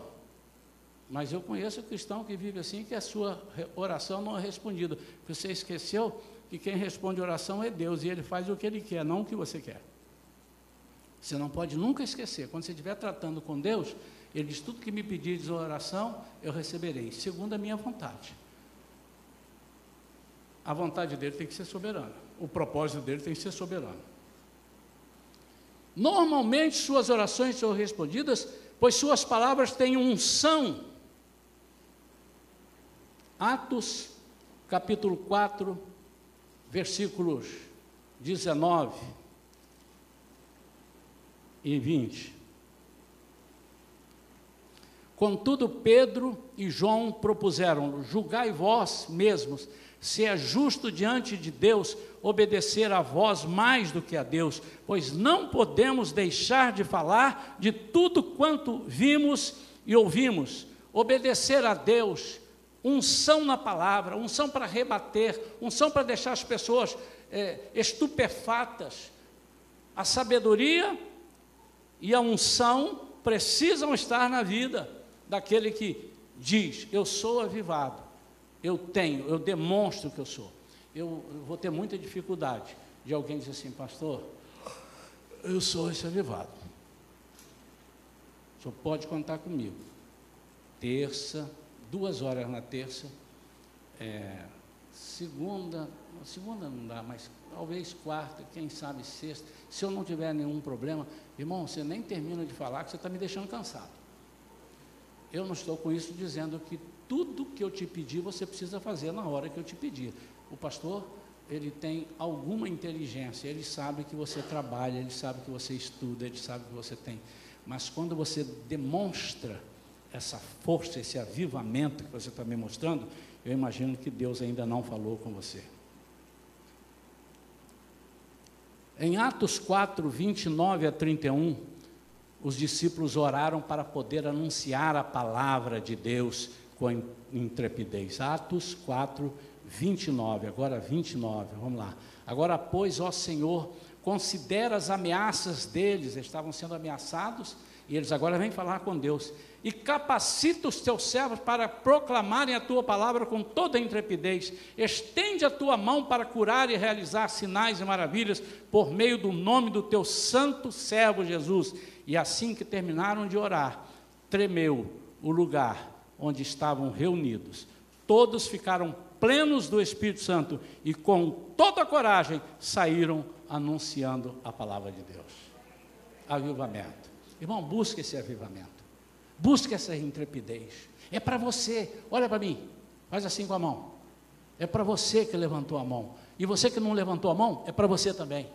mas eu conheço um cristão que vive assim que a sua oração não é respondida. Você esqueceu que quem responde oração é Deus e ele faz o que ele quer, não o que você quer. Você não pode nunca esquecer. Quando você estiver tratando com Deus, Ele diz: tudo que me pedires oração, eu receberei, segundo a minha vontade. A vontade dele tem que ser soberana. O propósito dele tem que ser soberano. Normalmente suas orações são respondidas, pois suas palavras têm unção. Atos, capítulo 4, versículos 19 e 20. Contudo, Pedro e João propuseram: julgai vós mesmos se é justo diante de Deus obedecer a vós mais do que a Deus, pois não podemos deixar de falar de tudo quanto vimos e ouvimos. Obedecer a Deus, unção na palavra, unção para rebater, unção para deixar as pessoas é, estupefatas. A sabedoria e a unção precisam estar na vida daquele que diz: Eu sou avivado, eu tenho, eu demonstro que eu sou. Eu, eu vou ter muita dificuldade de alguém dizer assim, pastor, eu sou esse avivado. Senhor pode contar comigo. Terça, duas horas na terça, é, segunda, segunda não dá, mas talvez quarta, quem sabe sexta. Se eu não tiver nenhum problema, irmão, você nem termina de falar que você está me deixando cansado. Eu não estou com isso dizendo que tudo que eu te pedir você precisa fazer na hora que eu te pedir. O pastor, ele tem alguma inteligência, ele sabe que você trabalha, ele sabe que você estuda, ele sabe que você tem. Mas quando você demonstra essa força, esse avivamento que você está me mostrando, eu imagino que Deus ainda não falou com você. Em Atos 4, 29 a 31, os discípulos oraram para poder anunciar a palavra de Deus com intrepidez. Atos 4, 29. Agora 29, vamos lá. Agora, pois, ó Senhor, considera as ameaças deles, eles estavam sendo ameaçados, e eles agora vêm falar com Deus. E capacita os teus servos para proclamarem a tua palavra com toda a intrepidez. Estende a tua mão para curar e realizar sinais e maravilhas por meio do nome do teu santo servo Jesus. E assim que terminaram de orar, tremeu o lugar onde estavam reunidos. Todos ficaram plenos do Espírito Santo e com toda a coragem saíram anunciando a palavra de Deus. Avivamento. Irmão, busque esse avivamento. Busque essa intrepidez. É para você. Olha para mim. Faz assim com a mão. É para você que levantou a mão. E você que não levantou a mão, é para você também.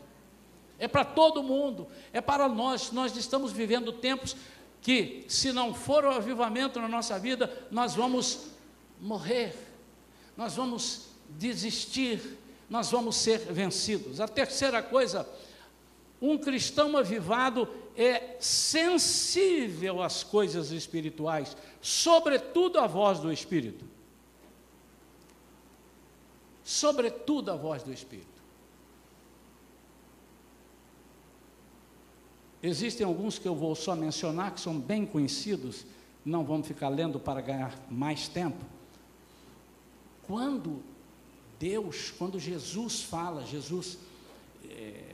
É para todo mundo. É para nós. Nós estamos vivendo tempos que, se não for o avivamento na nossa vida, nós vamos morrer. Nós vamos desistir. Nós vamos ser vencidos. A terceira coisa um cristão avivado é sensível às coisas espirituais, sobretudo à voz do Espírito. Sobretudo à voz do Espírito. Existem alguns que eu vou só mencionar, que são bem conhecidos, não vamos ficar lendo para ganhar mais tempo. Quando Deus, quando Jesus fala, Jesus. É,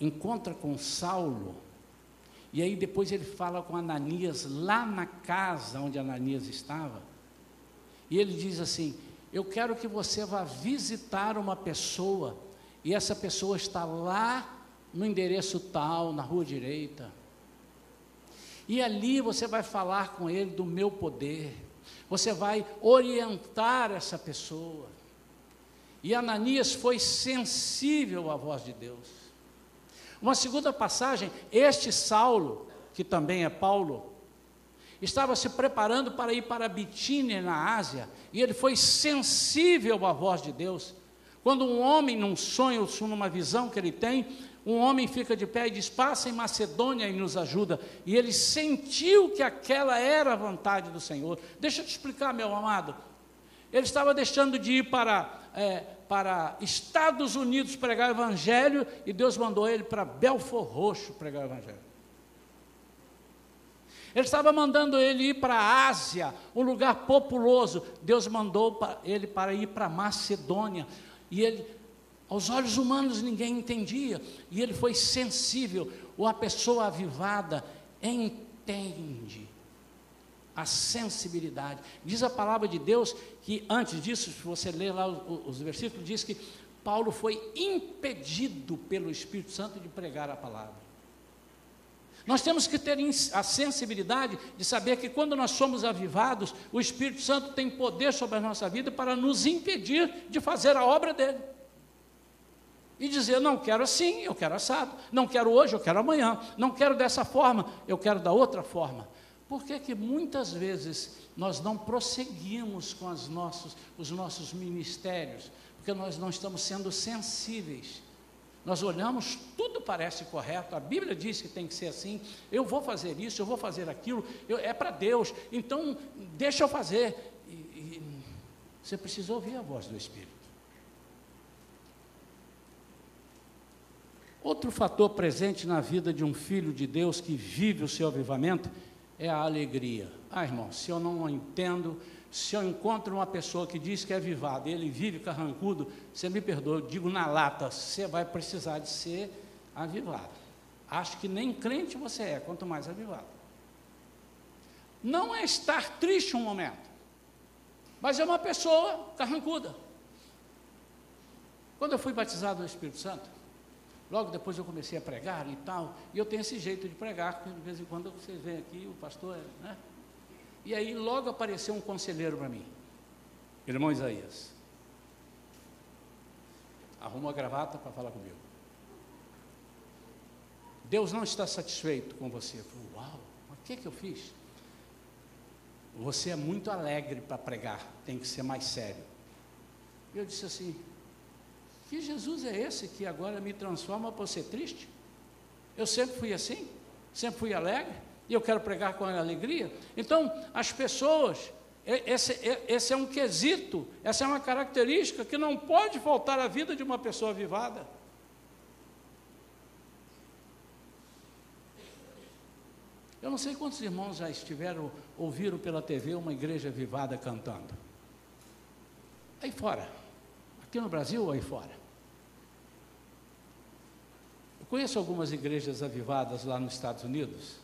encontra com Saulo, e aí depois ele fala com Ananias lá na casa onde Ananias estava, e ele diz assim: Eu quero que você vá visitar uma pessoa, e essa pessoa está lá no endereço tal, na rua direita. E ali você vai falar com ele do meu poder, você vai orientar essa pessoa. E Ananias foi sensível à voz de Deus. Uma segunda passagem, este Saulo, que também é Paulo, estava se preparando para ir para Bitínia, na Ásia, e ele foi sensível à voz de Deus. Quando um homem, num sonho, numa visão que ele tem, um homem fica de pé e diz: Passa em Macedônia e nos ajuda. E ele sentiu que aquela era a vontade do Senhor. Deixa eu te explicar, meu amado. Ele estava deixando de ir para é, para Estados Unidos pregar o Evangelho e Deus mandou ele para Belfor Roxo pregar o Evangelho. Ele estava mandando ele ir para a Ásia, um lugar populoso. Deus mandou ele para ir para Macedônia. E ele, aos olhos humanos, ninguém entendia. E ele foi sensível. Uma pessoa avivada entende a sensibilidade. Diz a palavra de Deus que antes disso, se você ler lá os, os versículos, diz que Paulo foi impedido pelo Espírito Santo de pregar a palavra. Nós temos que ter a sensibilidade de saber que quando nós somos avivados, o Espírito Santo tem poder sobre a nossa vida para nos impedir de fazer a obra dele. E dizer, não quero assim, eu quero assado, não quero hoje, eu quero amanhã, não quero dessa forma, eu quero da outra forma. Por que, que muitas vezes nós não prosseguimos com os nossos ministérios? Porque nós não estamos sendo sensíveis. Nós olhamos, tudo parece correto, a Bíblia diz que tem que ser assim, eu vou fazer isso, eu vou fazer aquilo, eu, é para Deus, então deixa eu fazer. E, e, você precisa ouvir a voz do Espírito. Outro fator presente na vida de um filho de Deus que vive o seu avivamento é a alegria. Ah, irmão, se eu não entendo, se eu encontro uma pessoa que diz que é avivada e ele vive carrancudo, você me perdoa, eu digo na lata, você vai precisar de ser avivado. Acho que nem crente você é, quanto mais avivado. Não é estar triste um momento, mas é uma pessoa carrancuda. Quando eu fui batizado no Espírito Santo, Logo depois eu comecei a pregar e tal, e eu tenho esse jeito de pregar, porque de vez em quando vocês vêm aqui, o pastor, né? E aí logo apareceu um conselheiro para mim, irmão Isaías. Arruma a gravata para falar comigo. Deus não está satisfeito com você. Eu falei, uau, o que, que eu fiz? Você é muito alegre para pregar, tem que ser mais sério. Eu disse assim, que Jesus é esse que agora me transforma para ser triste? Eu sempre fui assim, sempre fui alegre, e eu quero pregar com alegria. Então, as pessoas Esse, esse é um quesito, essa é uma característica que não pode faltar à vida de uma pessoa avivada. Eu não sei quantos irmãos já estiveram, ouviram pela TV uma igreja avivada cantando. Aí fora. Aqui no Brasil ou aí fora? Eu conheço algumas igrejas avivadas lá nos Estados Unidos.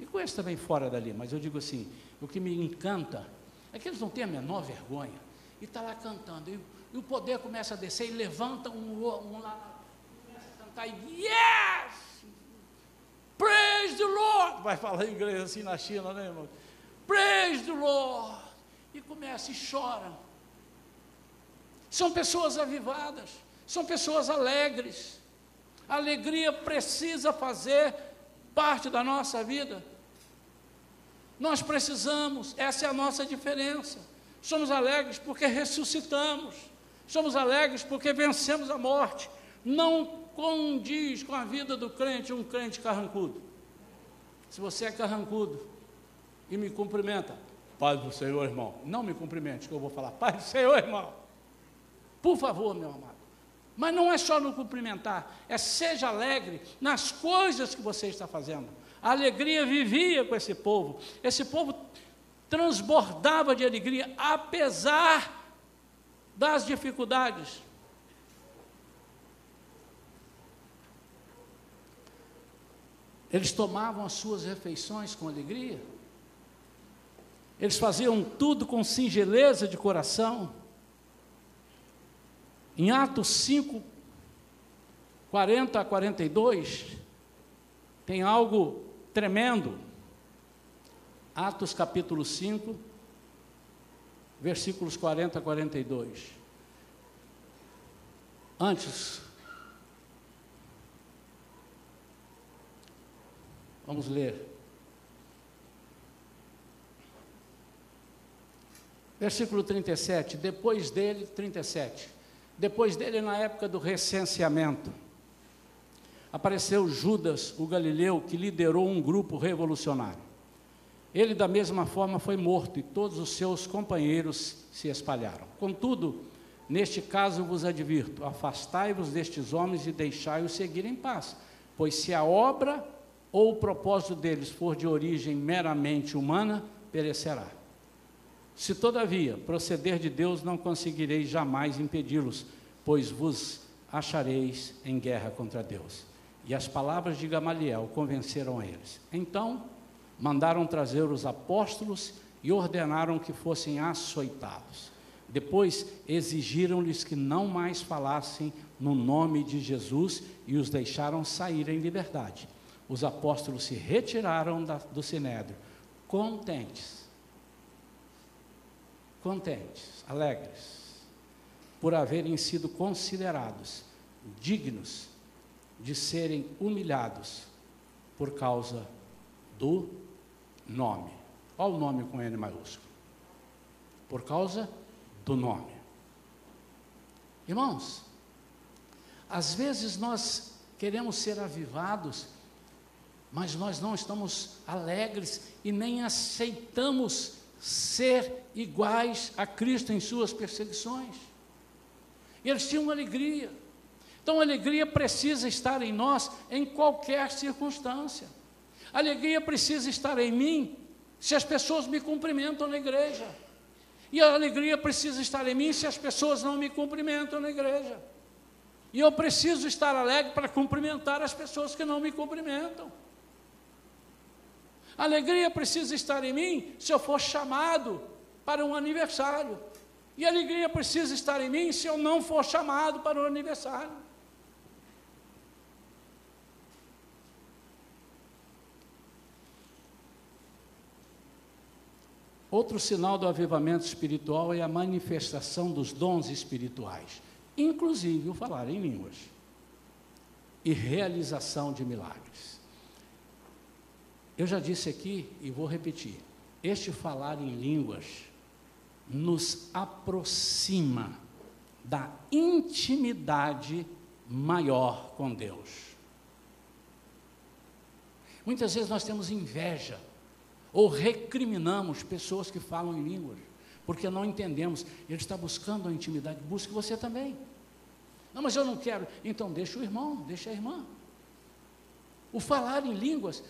E conheço também fora dali, mas eu digo assim, o que me encanta é que eles não têm a menor vergonha. E está lá cantando. E, e, o poder começa a descer e levanta um, um lá, começa a cantar e yes! Praise the Lord! Vai falar inglês assim na China, né, irmão? Praise the Lord! E começa e chora. São pessoas avivadas, são pessoas alegres. A alegria precisa fazer parte da nossa vida. Nós precisamos, essa é a nossa diferença. Somos alegres porque ressuscitamos. Somos alegres porque vencemos a morte. Não condiz com a vida do crente um crente carrancudo. Se você é carrancudo e me cumprimenta, paz do Senhor, irmão. Não me cumprimente, que eu vou falar, paz do Senhor, irmão. Por favor, meu amado. Mas não é só no cumprimentar, é seja alegre nas coisas que você está fazendo. A alegria vivia com esse povo. Esse povo transbordava de alegria, apesar das dificuldades. Eles tomavam as suas refeições com alegria. Eles faziam tudo com singeleza de coração. Em Atos 5, 40 a 42, tem algo tremendo. Atos capítulo 5, versículos 40 a 42. Antes, Vamos ler. Versículo 37, depois dele, 37. Depois dele, na época do recenseamento, apareceu Judas, o galileu, que liderou um grupo revolucionário. Ele, da mesma forma, foi morto e todos os seus companheiros se espalharam. Contudo, neste caso vos advirto: afastai-vos destes homens e deixai-os seguir em paz, pois se a obra ou o propósito deles for de origem meramente humana, perecerá. Se todavia proceder de Deus, não conseguireis jamais impedi-los, pois vos achareis em guerra contra Deus. E as palavras de Gamaliel convenceram eles. Então, mandaram trazer os apóstolos e ordenaram que fossem açoitados. Depois exigiram-lhes que não mais falassem no nome de Jesus e os deixaram sair em liberdade os apóstolos se retiraram da, do sinédrio, contentes, contentes, alegres, por haverem sido considerados dignos de serem humilhados por causa do nome. Olha o nome com N maiúsculo. Por causa do nome. Irmãos, às vezes nós queremos ser avivados mas nós não estamos alegres e nem aceitamos ser iguais a Cristo em suas perseguições. Eles tinham alegria. Então alegria precisa estar em nós em qualquer circunstância. Alegria precisa estar em mim se as pessoas me cumprimentam na igreja. E a alegria precisa estar em mim se as pessoas não me cumprimentam na igreja. E eu preciso estar alegre para cumprimentar as pessoas que não me cumprimentam. A alegria precisa estar em mim se eu for chamado para um aniversário. E a alegria precisa estar em mim se eu não for chamado para o aniversário. Outro sinal do avivamento espiritual é a manifestação dos dons espirituais, inclusive o falar em línguas e realização de milagres. Eu já disse aqui e vou repetir: este falar em línguas nos aproxima da intimidade maior com Deus. Muitas vezes nós temos inveja ou recriminamos pessoas que falam em línguas. porque não entendemos. Ele está buscando a intimidade, busque você também. Não, mas eu não quero. Então deixa o irmão, deixa a irmã. O falar em línguas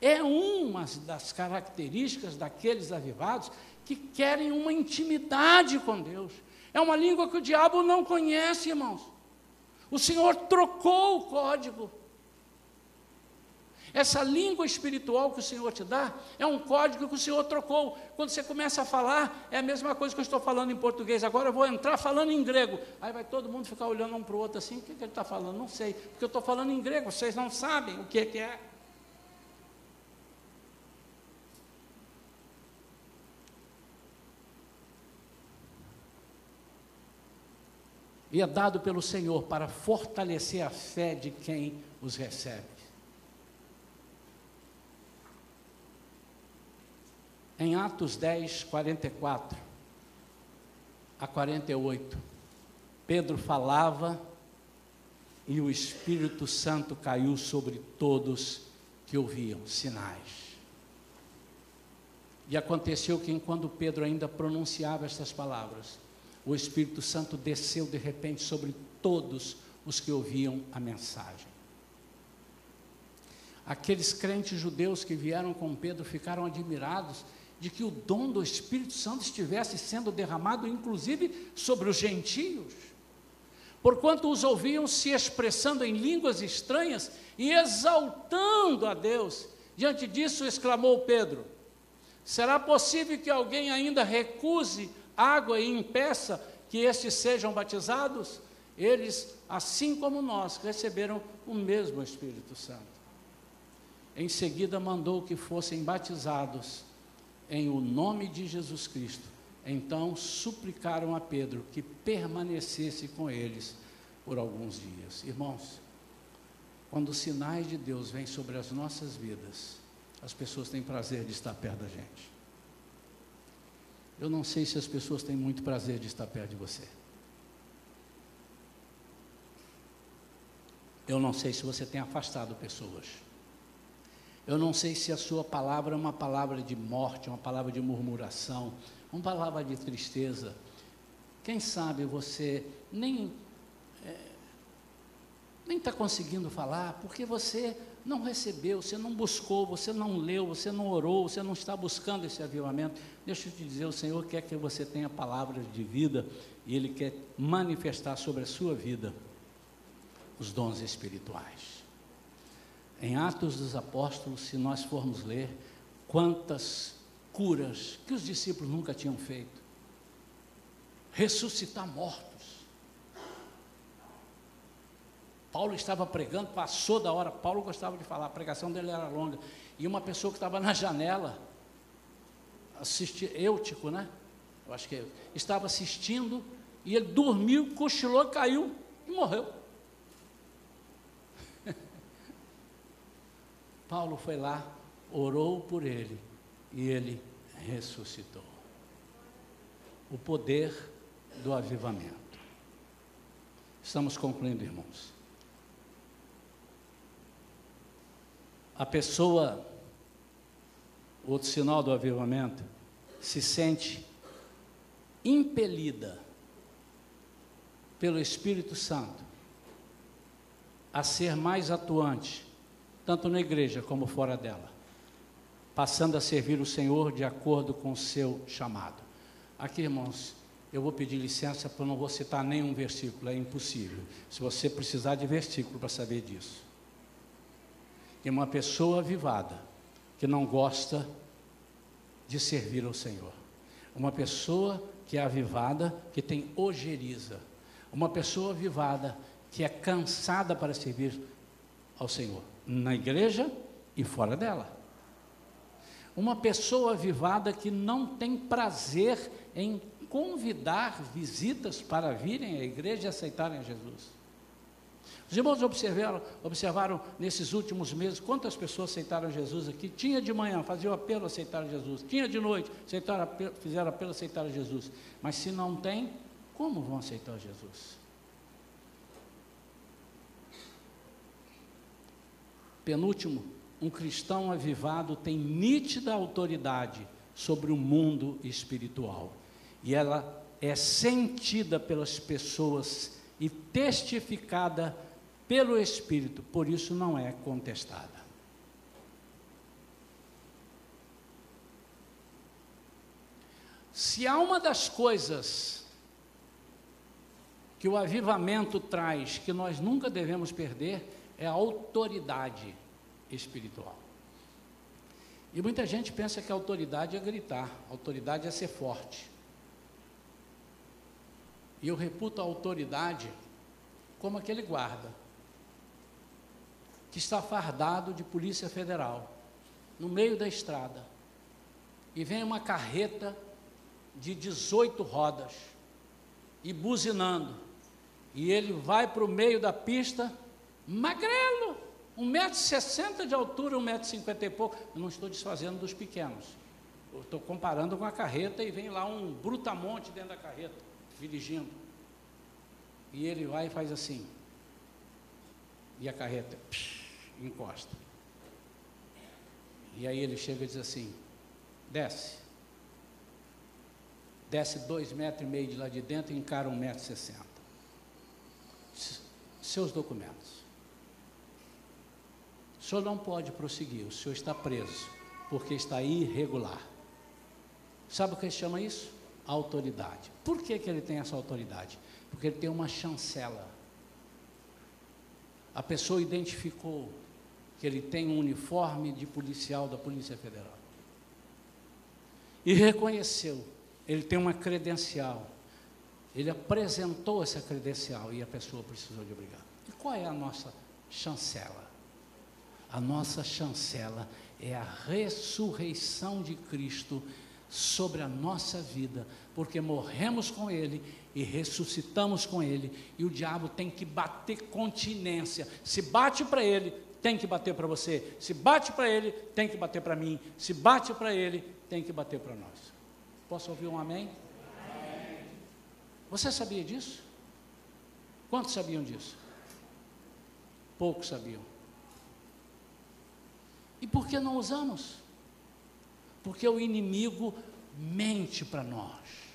é uma das características daqueles avivados que querem uma intimidade com Deus. É uma língua que o diabo não conhece, irmãos. O Senhor trocou o código. Essa língua espiritual que o Senhor te dá é um código que o Senhor trocou. Quando você começa a falar, é a mesma coisa que eu estou falando em português. Agora eu vou entrar falando em grego. Aí vai todo mundo ficar olhando um para o outro assim: o que, que ele está falando? Não sei, porque eu estou falando em grego, vocês não sabem o que, que é. E é dado pelo Senhor para fortalecer a fé de quem os recebe. Em Atos 10, 44 a 48, Pedro falava e o Espírito Santo caiu sobre todos que ouviam sinais. E aconteceu que enquanto Pedro ainda pronunciava estas palavras, o Espírito Santo desceu de repente sobre todos os que ouviam a mensagem. Aqueles crentes judeus que vieram com Pedro ficaram admirados de que o dom do Espírito Santo estivesse sendo derramado, inclusive sobre os gentios. Porquanto os ouviam se expressando em línguas estranhas e exaltando a Deus. Diante disso, exclamou Pedro: Será possível que alguém ainda recuse água e impeça que estes sejam batizados? Eles, assim como nós, receberam o mesmo Espírito Santo. Em seguida, mandou que fossem batizados em o nome de Jesus Cristo. Então suplicaram a Pedro que permanecesse com eles por alguns dias. Irmãos, quando os sinais de Deus vêm sobre as nossas vidas, as pessoas têm prazer de estar perto da gente. Eu não sei se as pessoas têm muito prazer de estar perto de você. Eu não sei se você tem afastado pessoas. Eu não sei se a sua palavra é uma palavra de morte, uma palavra de murmuração, uma palavra de tristeza. Quem sabe você nem é, nem está conseguindo falar porque você não recebeu, você não buscou, você não leu, você não orou, você não está buscando esse avivamento. Deixa eu te dizer, o Senhor quer que você tenha palavras de vida e Ele quer manifestar sobre a sua vida os dons espirituais. Em Atos dos Apóstolos, se nós formos ler, quantas curas que os discípulos nunca tinham feito. Ressuscitar mortos. Paulo estava pregando, passou da hora. Paulo gostava de falar, a pregação dele era longa. E uma pessoa que estava na janela, assistia, Eutico, né? Eu acho que estava assistindo, e ele dormiu, cochilou, caiu e morreu. *laughs* Paulo foi lá, orou por ele e ele ressuscitou. O poder do avivamento. Estamos concluindo, irmãos. A pessoa, outro sinal do avivamento, se sente impelida pelo Espírito Santo a ser mais atuante tanto na igreja como fora dela, passando a servir o Senhor de acordo com o seu chamado. Aqui, irmãos, eu vou pedir licença porque eu não vou citar nenhum versículo, é impossível. Se você precisar de versículo para saber disso. E uma pessoa avivada que não gosta de servir ao Senhor. Uma pessoa que é avivada, que tem ojeriza. Uma pessoa avivada que é cansada para servir ao Senhor na igreja e fora dela. Uma pessoa avivada que não tem prazer em convidar visitas para virem à igreja e aceitarem Jesus. Os irmãos observaram, observaram nesses últimos meses quantas pessoas aceitaram Jesus aqui. Tinha de manhã, faziam apelo, aceitaram Jesus. Tinha de noite, aceitaram apelo, fizeram apelo, aceitaram Jesus. Mas se não tem, como vão aceitar Jesus? Penúltimo, um cristão avivado tem nítida autoridade sobre o mundo espiritual. e ela é sentida pelas pessoas e testificada pelo Espírito, por isso não é contestada. Se há uma das coisas que o avivamento traz, que nós nunca devemos perder, é a autoridade espiritual. E muita gente pensa que a autoridade é gritar, a autoridade é ser forte. E eu reputo a autoridade como aquele guarda que está fardado de polícia federal no meio da estrada e vem uma carreta de 18 rodas e buzinando. E ele vai para o meio da pista, magrelo, 1,60m de altura, 1,50m e pouco. Eu não estou desfazendo dos pequenos. Eu estou comparando com a carreta e vem lá um brutamonte dentro da carreta, dirigindo. E ele vai e faz assim. E a carreta psh, encosta. E aí ele chega e diz assim: desce desce dois metros e meio de lá de dentro e encara um metro e sessenta. Seus documentos. O senhor não pode prosseguir, o senhor está preso, porque está irregular. Sabe o que chama isso? Autoridade. Por que, que ele tem essa autoridade? Porque ele tem uma chancela. A pessoa identificou que ele tem um uniforme de policial da Polícia Federal. E reconheceu ele tem uma credencial. Ele apresentou essa credencial e a pessoa precisou de obrigar. E qual é a nossa chancela? A nossa chancela é a ressurreição de Cristo sobre a nossa vida, porque morremos com Ele e ressuscitamos com Ele, e o diabo tem que bater continência. Se bate para Ele, tem que bater para você. Se bate para Ele, tem que bater para mim. Se bate para Ele, tem que bater para nós. Posso ouvir um amém? Você sabia disso? Quantos sabiam disso? Poucos sabiam. E por que não usamos? Porque o inimigo mente para nós.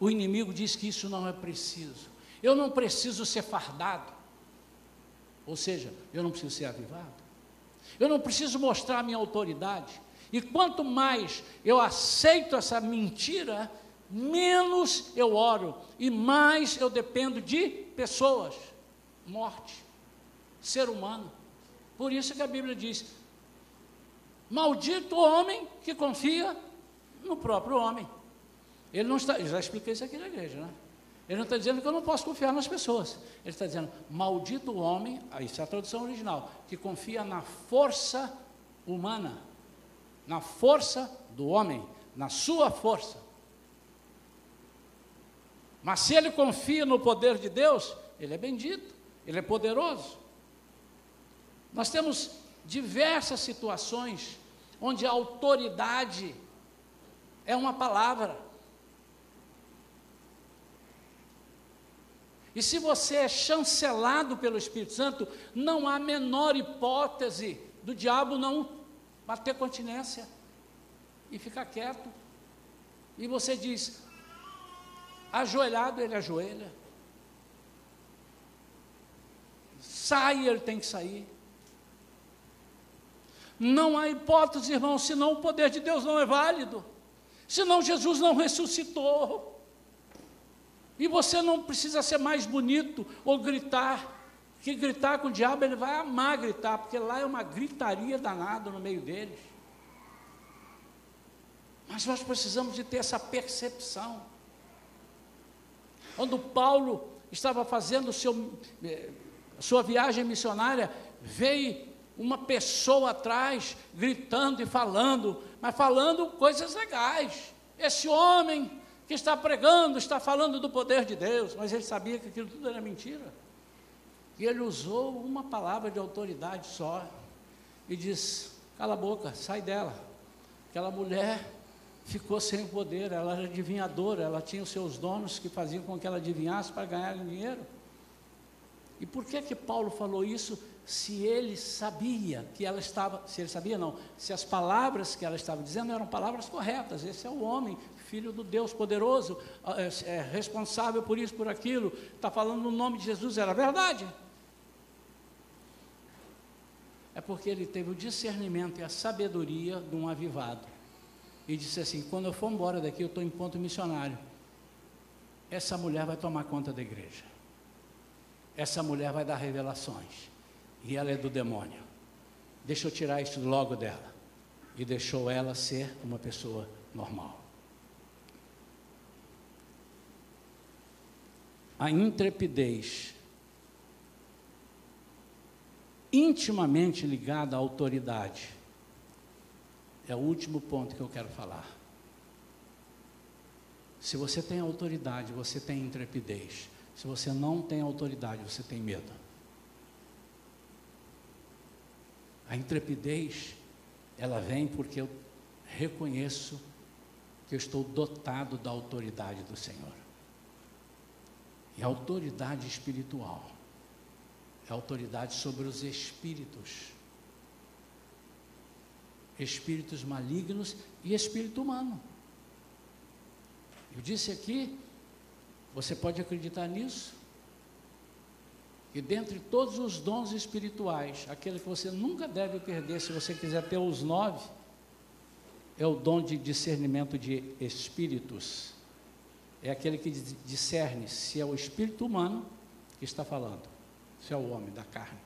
O inimigo diz que isso não é preciso. Eu não preciso ser fardado. Ou seja, eu não preciso ser avivado. Eu não preciso mostrar minha autoridade. E quanto mais eu aceito essa mentira, menos eu oro e mais eu dependo de pessoas, morte, ser humano. Por isso que a Bíblia diz: Maldito o homem que confia no próprio homem. Ele não está, já expliquei isso aqui na igreja, né? Ele não está dizendo que eu não posso confiar nas pessoas. Ele está dizendo, maldito o homem, isso é a tradução original, que confia na força humana na força do homem, na sua força. Mas se ele confia no poder de Deus, ele é bendito, ele é poderoso. Nós temos diversas situações onde a autoridade é uma palavra. E se você é chancelado pelo Espírito Santo, não há menor hipótese do diabo não bater continência e ficar quieto. E você diz, ajoelhado, ele ajoelha. Sai, ele tem que sair. Não há hipótese, irmão, senão o poder de Deus não é válido. Senão Jesus não ressuscitou. E você não precisa ser mais bonito ou gritar que gritar com o diabo, ele vai amar gritar, porque lá é uma gritaria danada no meio deles. Mas nós precisamos de ter essa percepção. Quando Paulo estava fazendo seu, eh, sua viagem missionária, veio uma pessoa atrás gritando e falando, mas falando coisas legais. Esse homem que está pregando, está falando do poder de Deus, mas ele sabia que aquilo tudo era mentira. E ele usou uma palavra de autoridade só e disse: cala a boca, sai dela. Aquela mulher ficou sem poder, ela era adivinhadora, ela tinha os seus donos que faziam com que ela adivinhasse para ganhar dinheiro. E por que que Paulo falou isso se ele sabia que ela estava, se ele sabia não, se as palavras que ela estava dizendo eram palavras corretas, esse é o homem filho do Deus poderoso, é, é responsável por isso, por aquilo, está falando no nome de Jesus, era verdade. É porque ele teve o discernimento e a sabedoria de um avivado. E disse assim: quando eu for embora daqui, eu estou em ponto missionário. Essa mulher vai tomar conta da igreja. Essa mulher vai dar revelações. E ela é do demônio. Deixa eu tirar isso logo dela. E deixou ela ser uma pessoa normal. A intrepidez, intimamente ligada à autoridade, é o último ponto que eu quero falar. Se você tem autoridade, você tem intrepidez. Se você não tem autoridade, você tem medo. A intrepidez, ela vem porque eu reconheço que eu estou dotado da autoridade do Senhor. E a autoridade espiritual é autoridade sobre os espíritos. Espíritos malignos e espírito humano. Eu disse aqui, você pode acreditar nisso? E dentre todos os dons espirituais, aquele que você nunca deve perder, se você quiser ter os nove, é o dom de discernimento de espíritos. É aquele que discerne se é o espírito humano que está falando, se é o homem da carne,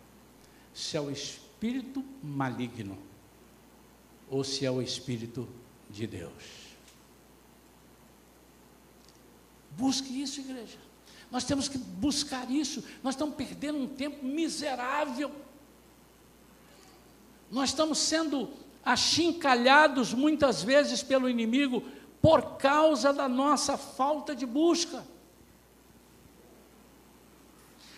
se é o espírito maligno, ou se é o espírito de Deus. Busque isso, igreja. Nós temos que buscar isso. Nós estamos perdendo um tempo miserável. Nós estamos sendo achincalhados muitas vezes pelo inimigo por causa da nossa falta de busca.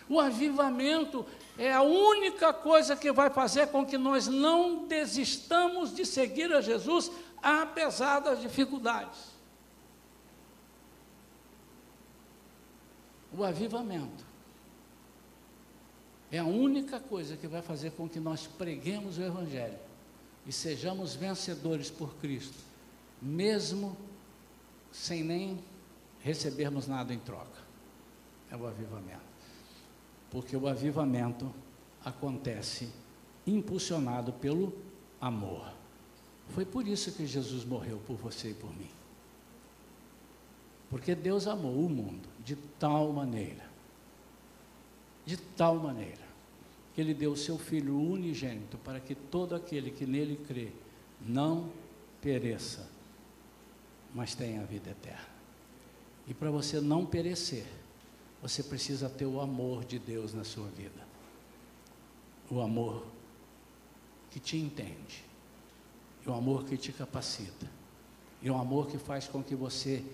O avivamento é a única coisa que vai fazer com que nós não desistamos de seguir a Jesus, apesar das dificuldades. O avivamento é a única coisa que vai fazer com que nós preguemos o Evangelho e sejamos vencedores por Cristo, mesmo sem nem recebermos nada em troca. É o avivamento. Porque o avivamento acontece impulsionado pelo amor. Foi por isso que Jesus morreu por você e por mim. Porque Deus amou o mundo de tal maneira, de tal maneira, que Ele deu o seu Filho unigênito para que todo aquele que nele crê não pereça, mas tenha a vida eterna. E para você não perecer, você precisa ter o amor de Deus na sua vida. O amor que te entende, e o amor que te capacita, e o amor que faz com que você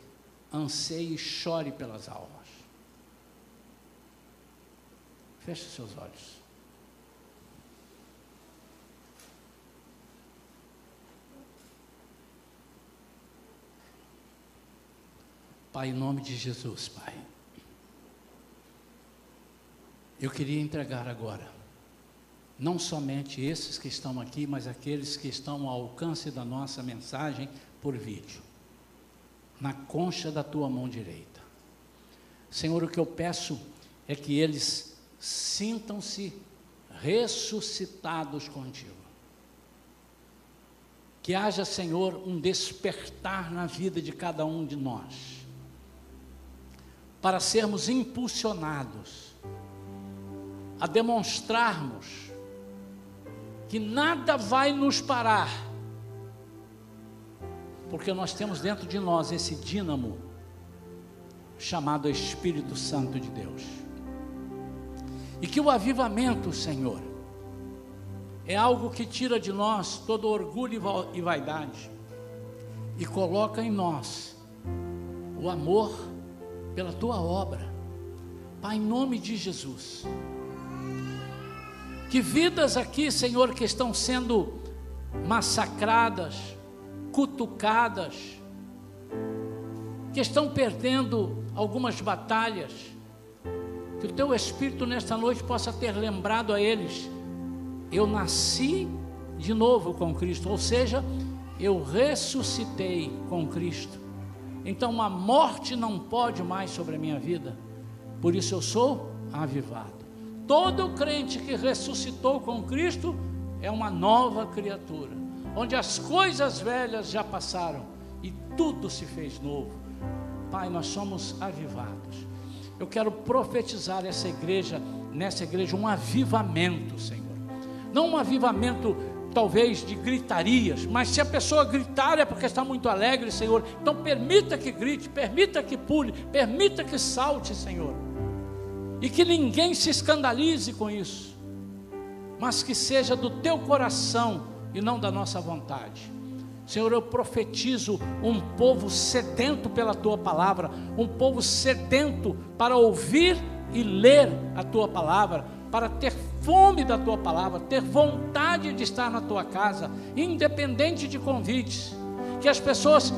anseie e chore pelas almas. Feche seus olhos. Pai, em nome de Jesus, Pai. Eu queria entregar agora, não somente esses que estão aqui, mas aqueles que estão ao alcance da nossa mensagem por vídeo na concha da tua mão direita. Senhor, o que eu peço é que eles sintam-se ressuscitados contigo. Que haja, Senhor, um despertar na vida de cada um de nós, para sermos impulsionados a demonstrarmos que nada vai nos parar porque nós temos dentro de nós esse dínamo chamado Espírito Santo de Deus. E que o avivamento, Senhor, é algo que tira de nós todo orgulho e vaidade e coloca em nós o amor pela tua obra. Pai, em nome de Jesus. Que vidas aqui, Senhor, que estão sendo massacradas, cutucadas, que estão perdendo algumas batalhas, que o teu Espírito nesta noite possa ter lembrado a eles: eu nasci de novo com Cristo, ou seja, eu ressuscitei com Cristo, então a morte não pode mais sobre a minha vida. Por isso eu sou avivado. Todo crente que ressuscitou com Cristo é uma nova criatura, onde as coisas velhas já passaram e tudo se fez novo. Pai, nós somos avivados. Eu quero profetizar essa igreja, nessa igreja, um avivamento, Senhor. Não um avivamento talvez de gritarias, mas se a pessoa gritar é porque está muito alegre, Senhor, então permita que grite, permita que pule, permita que salte, Senhor, e que ninguém se escandalize com isso, mas que seja do teu coração e não da nossa vontade. Senhor, eu profetizo um povo sedento pela tua palavra, um povo sedento para ouvir e ler a tua palavra, para ter fome da tua palavra, ter vontade de estar na tua casa, independente de convites. Que as pessoas,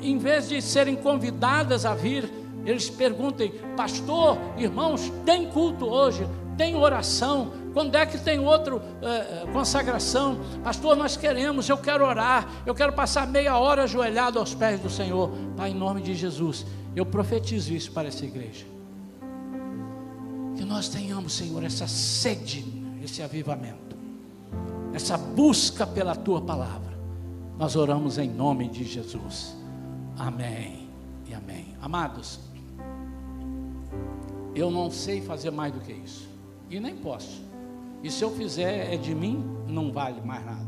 em vez de serem convidadas a vir, eles perguntem: Pastor, irmãos, tem culto hoje? Tem oração? Quando é que tem outra eh, consagração? Pastor, nós queremos, eu quero orar, eu quero passar meia hora ajoelhado aos pés do Senhor. Pai, em nome de Jesus, eu profetizo isso para essa igreja que nós tenhamos, Senhor, essa sede, esse avivamento, essa busca pela tua palavra. Nós oramos em nome de Jesus. Amém e amém. Amados, eu não sei fazer mais do que isso, e nem posso. E se eu fizer é de mim, não vale mais nada.